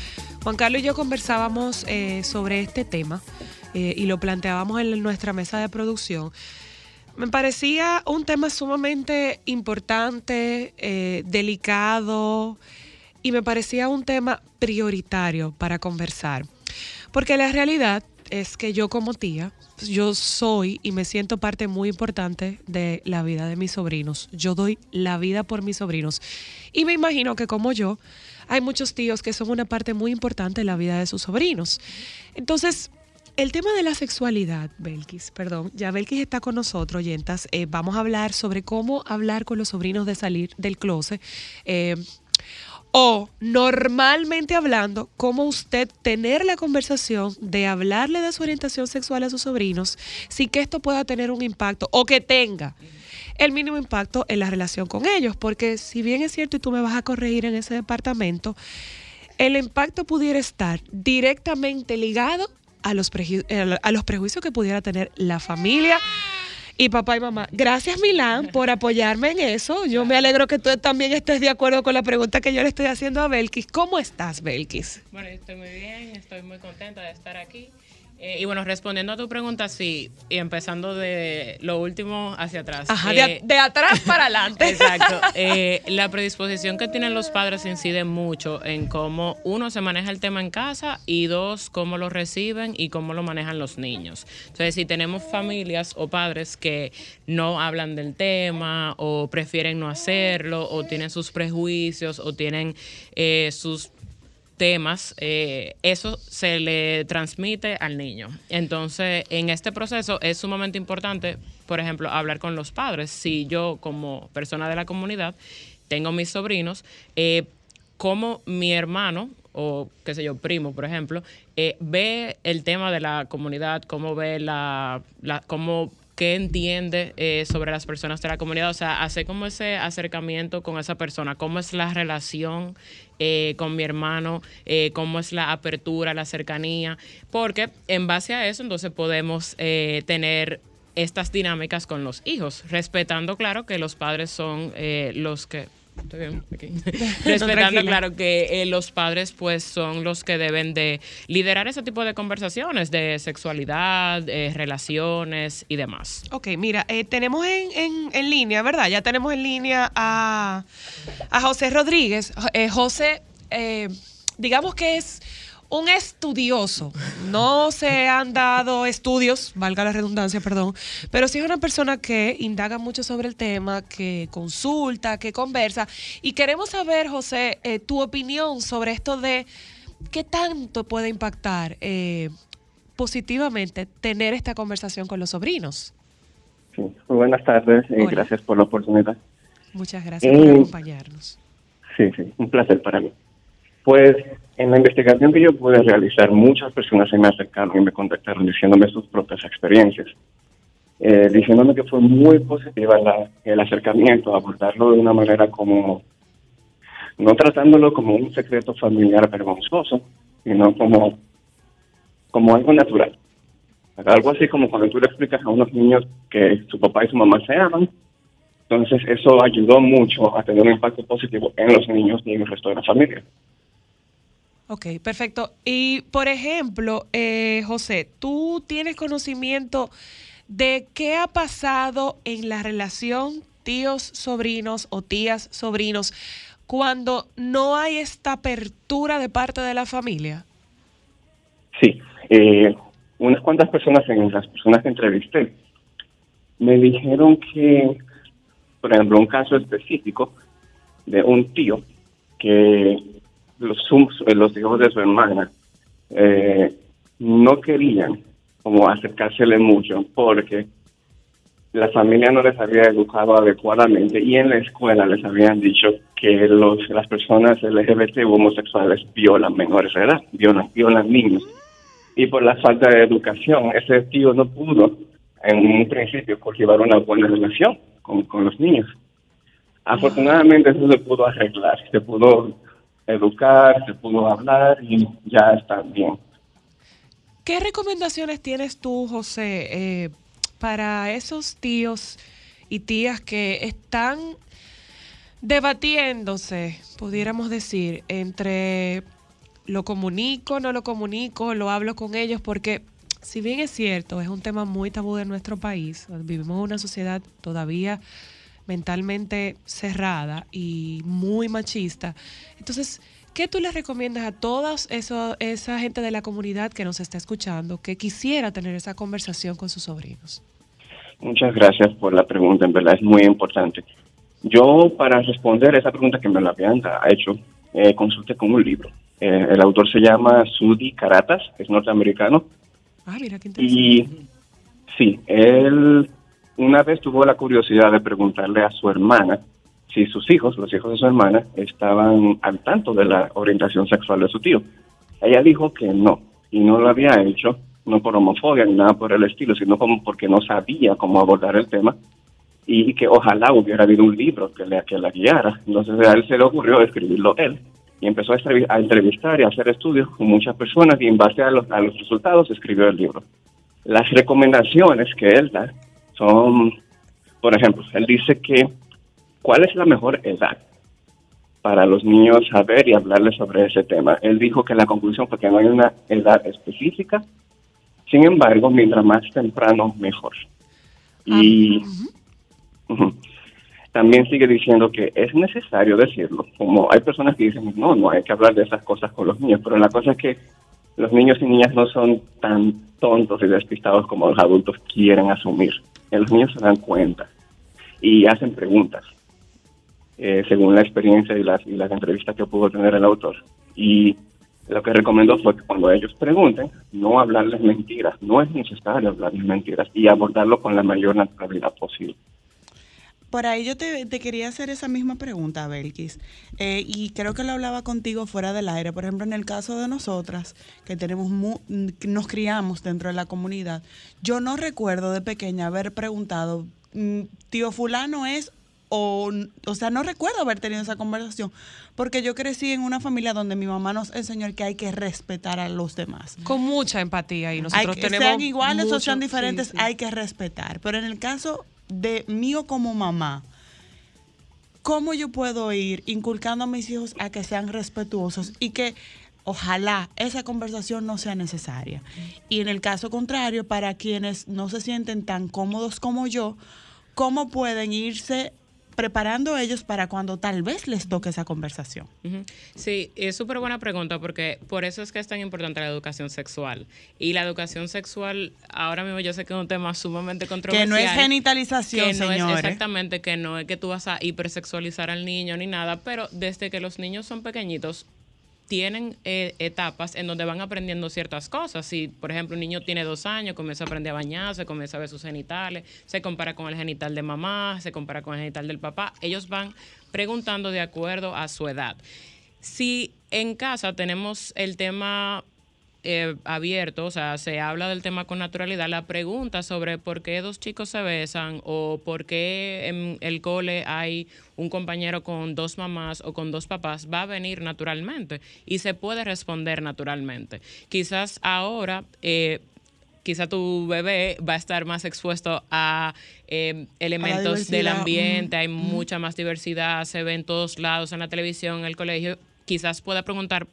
Juan Carlos y yo conversábamos eh, sobre este tema eh, y lo planteábamos en nuestra mesa de producción, me parecía un tema sumamente importante, eh, delicado y me parecía un tema prioritario para conversar. Porque la realidad es que yo como tía, yo soy y me siento parte muy importante de la vida de mis sobrinos. Yo doy la vida por mis sobrinos. Y me imagino que como yo, hay muchos tíos que son una parte muy importante de la vida de sus sobrinos. Entonces, el tema de la sexualidad, Belkis, perdón, ya Belkis está con nosotros, oyentas. Eh, vamos a hablar sobre cómo hablar con los sobrinos de salir del closet. Eh, o normalmente hablando, cómo usted tener la conversación de hablarle de su orientación sexual a sus sobrinos sin que esto pueda tener un impacto o que tenga el mínimo impacto en la relación con ellos. Porque si bien es cierto y tú me vas a corregir en ese departamento, el impacto pudiera estar directamente ligado a los, eh, a los prejuicios que pudiera tener la familia y papá y mamá. Gracias, Milán, por apoyarme en eso. Yo me alegro que tú también estés de acuerdo con la pregunta que yo le estoy haciendo a Belkis. ¿Cómo estás, Belkis? Bueno, estoy muy bien, estoy muy contenta de estar aquí. Eh, y bueno, respondiendo a tu pregunta, sí, y empezando de lo último hacia atrás. Ajá, de, Eh, de atrás para adelante. *laughs* Exacto. Eh, la predisposición que tienen los padres incide mucho en cómo, uno, se maneja el tema en casa y dos, cómo lo reciben y cómo lo manejan los niños. Entonces, si tenemos familias o padres que no hablan del tema o prefieren no hacerlo o tienen sus prejuicios o tienen eh, sus temas, eh, eso se le transmite al niño. Entonces, en este proceso es sumamente importante, por ejemplo, hablar con los padres. Si yo, como persona de la comunidad, tengo mis sobrinos, eh, como mi hermano o qué sé yo, primo, por ejemplo, eh, ve el tema de la comunidad, cómo ve la, la cómo qué entiende eh, sobre las personas de la comunidad, o sea, hacer como ese acercamiento con esa persona, cómo es la relación eh, con mi hermano, eh, cómo es la apertura, la cercanía, porque en base a eso entonces podemos eh, tener estas dinámicas con los hijos, respetando, claro, que los padres son los que... Estoy bien, aquí. *laughs* respetando, claro, que eh, los padres pues son los que deben de liderar ese tipo de conversaciones de sexualidad, eh, relaciones y demás. Ok, mira, eh, tenemos en, en- en línea, ¿verdad? Ya tenemos en línea a, a José Rodríguez. Eh, José, digamos que es un estudioso. No se han dado estudios, valga la redundancia, perdón, pero sí es una persona que indaga mucho sobre el tema, que consulta, que conversa. Y queremos saber, José, eh, tu opinión sobre esto de qué tanto puede impactar eh, positivamente tener esta conversación con los sobrinos. Sí, muy buenas tardes y Hola. gracias por la oportunidad. Muchas gracias por Eh, acompañarnos. Sí, sí, un placer para mí. Pues en la investigación que yo pude realizar, muchas personas se me acercaron y me contactaron diciéndome sus propias experiencias, eh, diciéndome que fue muy positiva el acercamiento, abordarlo de una manera como, no tratándolo como un secreto familiar vergonzoso, sino como, como algo natural. Algo así como cuando tú le explicas a unos niños que su papá y su mamá se aman, entonces eso ayudó mucho a tener un impacto positivo en los niños y en el resto de la familia. Ok, perfecto. Y, por ejemplo, eh, José, ¿tú tienes conocimiento de qué ha pasado en la relación tíos-sobrinos o tías-sobrinos cuando no hay esta apertura de parte de la familia? Sí, eh, unas cuantas personas, en las personas que entrevisté, me dijeron que, por ejemplo, un caso específico de un tío que los, hijos de su hermana eh, no querían como acercársele mucho porque la familia no les había educado adecuadamente y en la escuela les habían dicho que los, las personas LGBT homosexuales violan menores de edad, violan, violan niños. Y por la falta de educación, ese tío no pudo en un principio cultivar una buena relación con, con los niños. Afortunadamente eso se pudo arreglar, se pudo educar, se pudo hablar y ya está bien. ¿Qué recomendaciones tienes tú, José, eh, para esos tíos y tías que están debatiéndose, pudiéramos decir, entre lo comunico, no lo comunico, lo hablo con ellos? Porque si bien es cierto, es un tema muy tabú de nuestro país, vivimos en una sociedad todavía mentalmente cerrada y muy machista. Entonces, ¿qué tú les recomiendas a toda esa gente de la comunidad que nos está escuchando, que quisiera tener esa conversación con sus sobrinos? Muchas gracias por la pregunta, en verdad es muy importante. Yo, para responder esa pregunta que me la habían hecho, eh, consulté con un libro. Eh, el autor se llama Sudi Karatas, es norteamericano, Ah, mira qué interesante. y sí, él una vez tuvo la curiosidad de preguntarle a su hermana si sus hijos, los hijos de su hermana, estaban al tanto de la orientación sexual de su tío. Ella dijo que no, y no lo había hecho, no por homofobia ni nada por el estilo, sino como porque no sabía cómo abordar el tema y que ojalá hubiera habido un libro que, le, que la guiara. Entonces a él se le ocurrió escribirlo él y empezó a, entrevistar y a hacer estudios con muchas personas y en base a los, a los resultados escribió el libro. Las recomendaciones que él da son, por ejemplo, él dice que cuál es la mejor edad para los niños saber y hablarles sobre ese tema. Él dijo que la conclusión fue que no hay una edad específica, sin embargo, mientras más temprano, mejor. Y ujú, también sigue diciendo que es necesario decirlo, como hay personas que dicen, no, no hay que hablar de esas cosas con los niños, pero la cosa es que los niños y niñas no son tan tontos y despistados como los adultos quieren asumir. Los niños se dan cuenta y hacen preguntas, eh, según la experiencia y las, y las entrevistas que pudo tener el autor. Y lo que recomendó fue que cuando ellos pregunten, no hablarles mentiras, no es necesario hablarles mentiras y abordarlo con la mayor naturalidad posible. Por ahí yo te, te quería hacer esa misma pregunta, Belkis. Eh, y creo que lo hablaba contigo fuera del aire. Por ejemplo, en el caso de nosotras, que tenemos mu- nos criamos dentro de la comunidad, yo no recuerdo de pequeña haber preguntado, mm, tío fulano es o, o sea, no recuerdo haber tenido esa conversación, porque yo crecí en una familia donde mi mamá nos enseñó que hay que respetar a los demás. Con mucha empatía y Hay nosotros que- tenemos sean iguales o sean sí, diferentes, sí. hay que respetar. Pero en el caso de mío como mamá, ¿cómo yo puedo ir inculcando a mis hijos a que sean respetuosos y que ojalá esa conversación no sea necesaria? Y en el caso contrario, para quienes no se sienten tan cómodos como yo, ¿cómo pueden irse preparando ellos para cuando tal vez les toque esa conversación? Sí, es súper buena pregunta porque por eso es que es tan importante la educación sexual. Y la educación sexual, ahora mismo yo sé que es un tema sumamente Que controversial. no es genitalización, que no es señores. exactamente, que no es que tú vas a hipersexualizar al niño ni nada, pero desde que los niños son pequeñitos, tienen eh, etapas en donde van aprendiendo ciertas cosas. Si, por ejemplo, un niño tiene dos años, comienza a aprender a bañarse, comienza a ver sus genitales, se compara con el genital de mamá, se compara con el genital del papá. Ellos van preguntando de acuerdo a su edad. Si en casa tenemos el tema eh, abierto, o sea, se habla del tema con naturalidad, la pregunta sobre por qué dos chicos se besan o por qué en el cole hay un compañero con dos mamás o con dos papás va a venir naturalmente y se puede responder naturalmente. Quizás ahora... eh, Quizá tu bebé va a estar más expuesto a eh, elementos del ambiente, hay mucha más diversidad, se ve en todos lados, en la televisión, en el colegio. Quizás pueda preguntar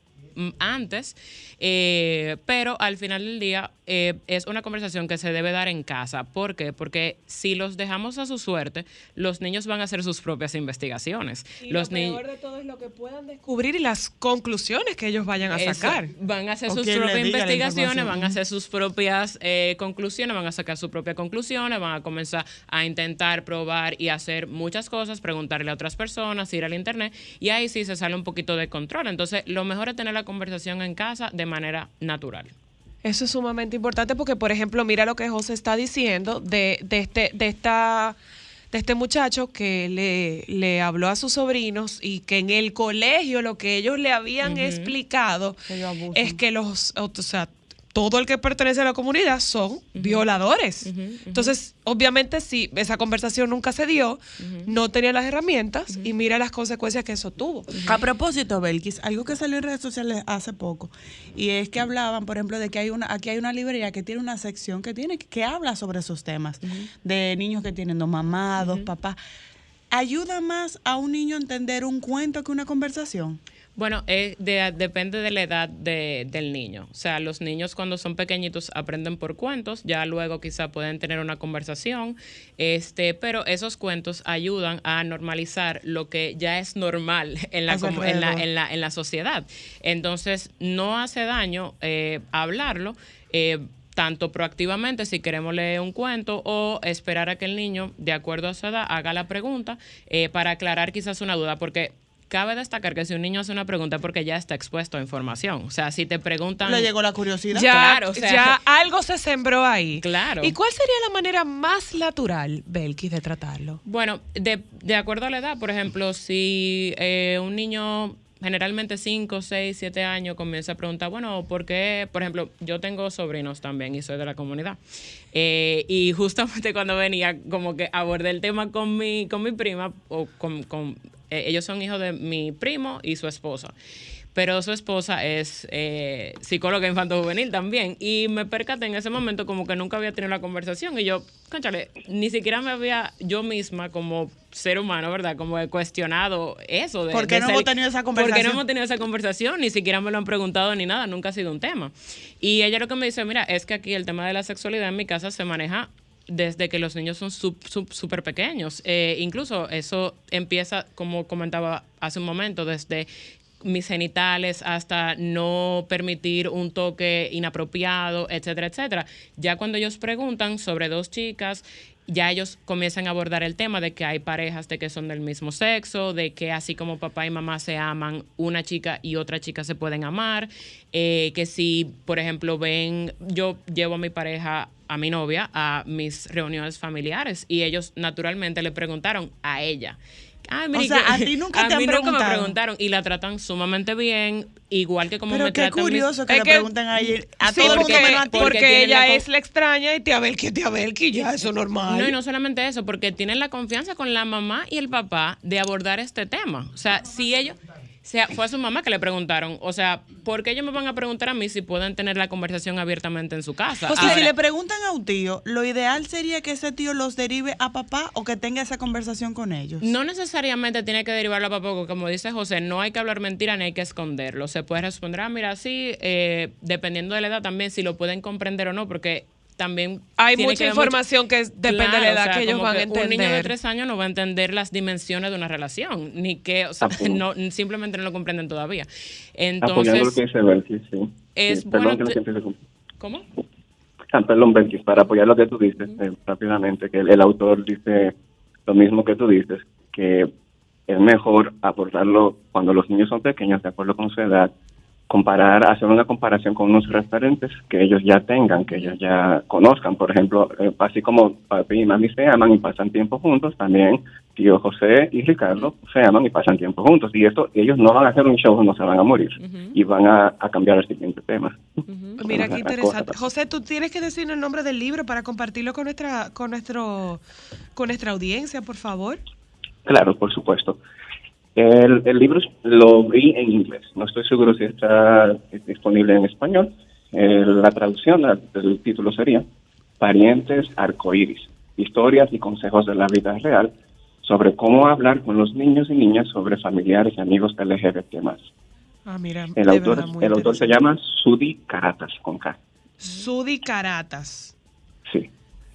antes, eh, pero al final del día eh, es una conversación que se debe dar en casa. ¿Por qué? Porque si los dejamos a su suerte, los niños van a hacer sus propias investigaciones. Y los lo peor de todo es lo que puedan descubrir y las conclusiones que ellos vayan a Eso, sacar. Van a hacer sus propias investigaciones, van a hacer sus propias eh, conclusiones, van a sacar sus propias conclusiones, van a comenzar a intentar probar y hacer muchas cosas, preguntarle a otras personas, ir al internet y ahí sí se sale un poquito de control. Entonces, lo mejor es tener la conversación en casa de manera natural. Eso es sumamente importante porque, por ejemplo, mira lo que José está diciendo de, de este, de esta de este muchacho que le, le habló a sus sobrinos y que en el colegio lo que ellos le habían explicado Que es que los, o sea, todo el que pertenece a la comunidad son violadores. Entonces, obviamente, si esa conversación nunca se dio, no tenía las herramientas y mira las consecuencias que eso tuvo. A propósito, Belkis, algo que salió en redes sociales hace poco, y es que hablaban, por ejemplo, de que hay una, aquí hay una librería que tiene una sección que tiene, que habla sobre esos temas, de niños que tienen dos mamás, dos papás. ¿Ayuda más a un niño a entender un cuento que una conversación? Bueno, eh, de- depende de la edad de- del niño. O sea, los niños cuando son pequeñitos aprenden por cuentos, ya luego quizá pueden tener una conversación, este, pero esos cuentos ayudan a normalizar lo que ya es normal *laughs* en la, en la, en la, en la sociedad. Entonces, no hace daño eh, hablarlo. eh, tanto proactivamente si queremos leer un cuento o esperar a que el niño, de acuerdo a su edad, haga la pregunta eh, para aclarar quizás una duda, porque cabe destacar que si un niño hace una pregunta es porque ya está expuesto a información. O sea, si te preguntan... Le llegó la curiosidad. Ya, Claro, o sea- ya algo se sembró ahí. Claro. ¿Y cuál sería la manera más natural, Belkis, de tratarlo? Bueno, de, de acuerdo a la edad, por ejemplo, si eh, un niño generalmente 5, 6, 7 años comienza a preguntar, bueno, ¿por qué? Por ejemplo, yo tengo sobrinos también y soy de la comunidad. Eh, y justamente *laughs* cuando venía, como que abordé el tema con mi, con mi prima, o con, con- eh, ellos son hijos de mi primo y su esposa. Pero su esposa es eh, psicóloga infanto-juvenil también. Y me percaté en ese momento como que nunca había tenido la conversación. Y yo, conchale, ni siquiera me había yo misma como ser humano, ¿verdad? Como he cuestionado eso. De, ¿Por qué de no ser- hemos tenido esa ¿Por qué no conversación? hemos tenido esa conversación? Ni siquiera me lo han preguntado ni nada. Nunca ha sido un tema. Y ella lo que me dice, mira, es que aquí el tema de la sexualidad en mi casa se maneja desde que los niños son súper pequeños. Eh, incluso eso empieza, como comentaba hace un momento, desde mis genitales hasta no permitir un toque inapropiado, etcétera, etcétera. Ya cuando ellos preguntan sobre dos chicas, ya ellos comienzan a abordar el tema de que hay parejas de que son del mismo sexo, de que así como papá y mamá se aman, una chica y otra chica se pueden amar, eh, que si, por ejemplo, ven, yo llevo a mi pareja, a mi novia, a mis reuniones familiares y ellos naturalmente le preguntaron a ella Ay, O mire, sea, que- a ti nunca a te han mí nunca me preguntado. preguntaron y la tratan sumamente bien, igual que como Pero me qué tratan mis- curioso que Es le que- preguntan a ella. A Sí, todo el mundo menos a ti. porque ella la es la extraña y tía Belki, tía Belki, ya eso es normal. No, y no solamente eso, porque tienen la confianza con la mamá y el papá de abordar este tema. O sea, si ellos, o sea, fue a su mamá que le preguntaron, o sea, ¿por qué ellos me van a preguntar a mí si pueden tener la conversación abiertamente en su casa? O sea, si le preguntan a un tío, lo ideal sería que ese tío los derive a papá o que tenga esa conversación con ellos. no necesariamente tiene que derivarlo a papá, porque como dice José, no hay que hablar mentira ni hay que esconderlo. Se puede responder, ah, mira, sí, eh, dependiendo de la edad también, si lo pueden comprender o no, porque también Hay mucha que información que es- depende de la edad o sea, que ellos van a Un niño de entender. tres años no va a entender las dimensiones de una relación, ni que, o sea, no, simplemente no lo comprenden todavía. Apoyando lo que Entonces, dice Belkis, sí. es perdón que te-. ¿cómo? Ah, perdón, Belkis, para apoyar lo que tú dices eh, rápidamente, que el, el autor dice lo mismo que tú dices, que es mejor abordarlo cuando los niños son pequeños, de acuerdo con su edad, comparar, hacer una comparación con unos referentes que ellos ya tengan, que ellos ya conozcan. Por ejemplo, eh, así como papi y mami se aman y pasan tiempo juntos, también tío José y Ricardo se aman y pasan tiempo juntos. Y esto, ellos no van a hacer un show, no se van a morir y van a, a cambiar el siguiente tema. *laughs* Mira qué interesante. José, tú tienes que decirnos el nombre del libro para compartirlo con nuestra, con nuestro, con nuestra audiencia, por favor. Claro, por supuesto. El, el libro lo vi en inglés. No estoy seguro si está disponible en español. Eh, la traducción del título sería Parientes Arcoíris, historias y consejos de la vida real sobre cómo hablar con los niños y niñas sobre familiares y amigos LGBT+. Ah, mira, El autor, el autor se llama Sudi Caratas, con K. Sudi Caratas.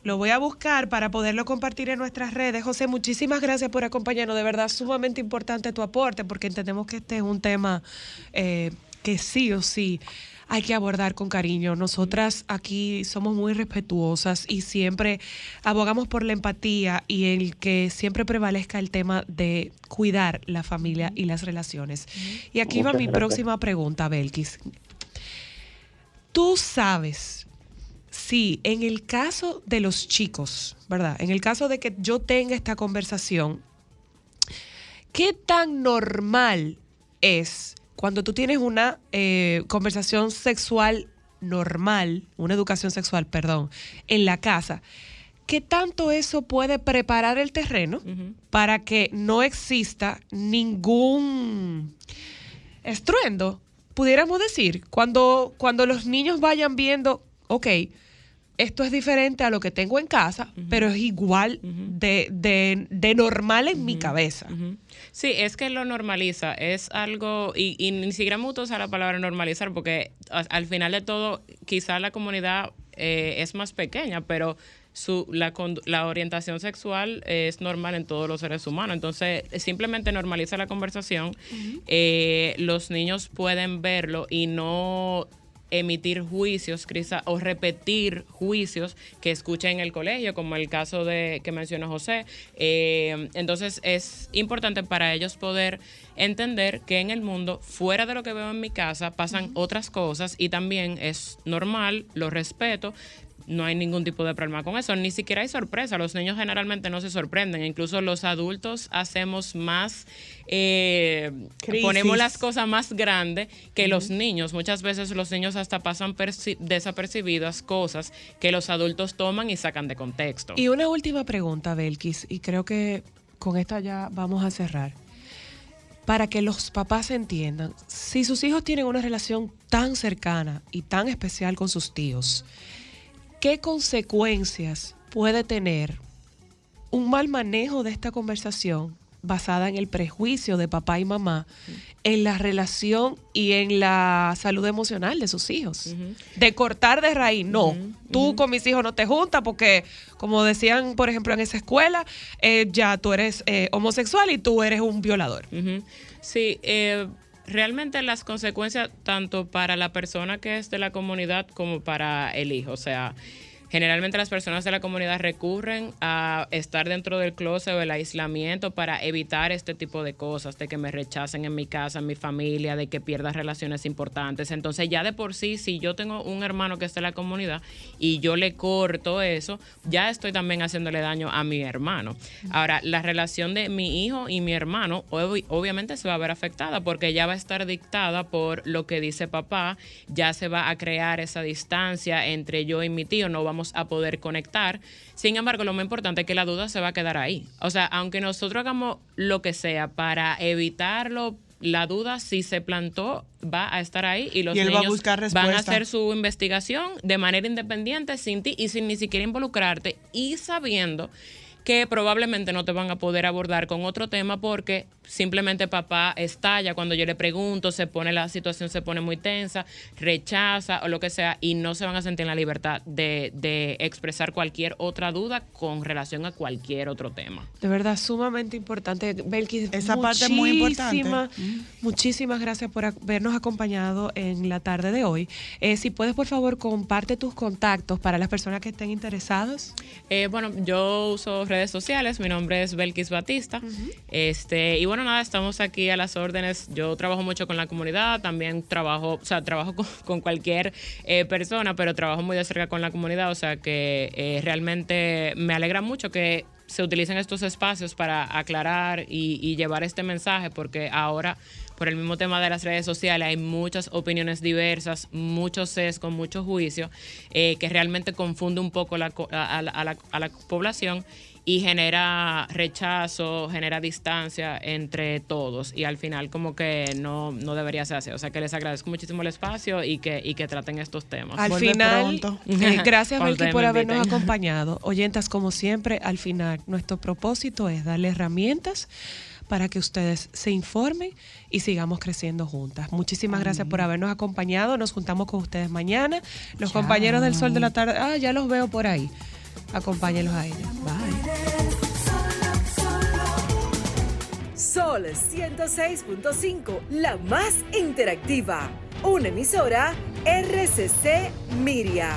Lo voy a buscar para poderlo compartir en nuestras redes. José, muchísimas gracias por acompañarnos. De verdad, sumamente importante tu aporte porque entendemos que este es un tema eh, que sí o sí hay que abordar con cariño. Nosotras aquí somos muy respetuosas y siempre abogamos por la empatía y el que siempre prevalezca el tema de cuidar la familia y las relaciones. Y aquí va mi gracias. próxima pregunta, Belkis. Tú sabes si en el caso de los chicos, ¿verdad? En el caso de que yo tenga esta conversación, ¿qué tan normal es cuando tú tienes una eh, conversación sexual normal, una educación sexual, perdón, en la casa? ¿Qué tanto eso puede preparar el terreno para que no exista ningún estruendo, pudiéramos decir, cuando, cuando los niños vayan viendo, ok, esto es diferente a lo que tengo en casa, pero es igual de, de- de normal en mi cabeza. Sí, es que lo normaliza, es algo, y, y ni siquiera me gusta usar la palabra normalizar, porque a- al final de todo, quizá la comunidad eh, es más pequeña, pero su, la, la orientación sexual es normal en todos los seres humanos. Entonces, simplemente normaliza la conversación, eh, los niños pueden verlo y no emitir juicios, quizá, o repetir juicios que escuchen en el colegio, como el caso de que mencionó José. Eh, entonces es importante para ellos poder entender que en el mundo, fuera de lo que veo en mi casa, pasan otras cosas y también es normal, lo respeto. No hay ningún tipo de problema con eso, ni siquiera hay sorpresa. Los niños generalmente no se sorprenden, incluso los adultos hacemos más, eh, ponemos las cosas más grandes que los niños. Muchas veces los niños hasta pasan perci- desapercibidas cosas que los adultos toman y sacan de contexto. Y una última pregunta, Belkis, y creo que con esta ya vamos a cerrar. Para que los papás entiendan, si sus hijos tienen una relación tan cercana y tan especial con sus tíos, ¿qué consecuencias puede tener un mal manejo de esta conversación basada en el prejuicio de papá y mamá en la relación y en la salud emocional de sus hijos? De cortar de raíz, no. Tú con mis hijos no te juntas porque, como decían, por ejemplo, en esa escuela, eh, ya tú eres eh, homosexual y tú eres un violador. Sí, eh, realmente las consecuencias tanto para la persona que es de la comunidad como para el hijo. O sea, Generalmente las personas de la comunidad recurren a estar dentro del closet o el aislamiento para evitar este tipo de cosas, de que me rechacen en mi casa, en mi familia, de que pierda relaciones importantes. Entonces ya de por sí, si yo tengo un hermano que está en la comunidad y yo le corto eso, ya estoy también haciéndole daño a mi hermano. Ahora, la relación de mi hijo y mi hermano ob- obviamente se va a ver afectada porque ya va a estar dictada por lo que dice papá, ya se va a crear esa distancia entre yo y mi tío, no vamos a poder conectar. Sin embargo, lo más importante es que la duda se va a quedar ahí. O sea, aunque nosotros hagamos lo que sea para evitarlo, la duda si se plantó va a estar ahí y los Y él va a niños van a hacer su investigación de manera independiente sin ti y sin ni siquiera involucrarte y sabiendo que probablemente no te van a poder abordar con otro tema porque simplemente papá estalla cuando yo le pregunto, se pone la situación se pone muy tensa, rechaza o lo que sea y no se van a sentir en la libertad de, de expresar cualquier otra duda con relación a cualquier otro tema. De verdad, sumamente importante. Belkis, Esa parte es muy importante. muchísimas- Mm. Muchísimas gracias por habernos acompañado en la tarde de hoy. Eh, si puedes, por favor, comparte tus contactos para las personas que estén interesadas. Eh, bueno, yo uso redes sociales, mi nombre es Belkis Batista. este, y bueno, nada, estamos aquí a las órdenes. Yo trabajo mucho con la comunidad, también trabajo, o sea, trabajo con, con cualquier eh, persona, pero trabajo muy de cerca con la comunidad, o sea que eh, realmente me alegra mucho que se utilicen estos espacios para aclarar y, y llevar este mensaje, porque ahora por el mismo tema de las redes sociales hay muchas opiniones diversas, muchos sesgos, mucho juicio, eh, que realmente confunde un poco la co- a, a la, a la- a la población y genera rechazo, genera distancia entre todos y al final como que no, no debería ser así. O sea que les agradezco muchísimo el espacio y que, y que traten estos temas. Al Vuelve final, *laughs* eh, gracias ustedes por habernos *laughs* acompañado. Oyentas, como siempre, al final nuestro propósito es darle herramientas para que ustedes se informen y sigamos creciendo juntas. Muchísimas gracias por habernos acompañado. Nos juntamos con ustedes mañana. Los compañeros del Sol de la Tarde, ah, ya los veo por ahí. Acompáñenlos a ellos. Bye. Sol 106.5, la más interactiva. Una emisora RCC Miria.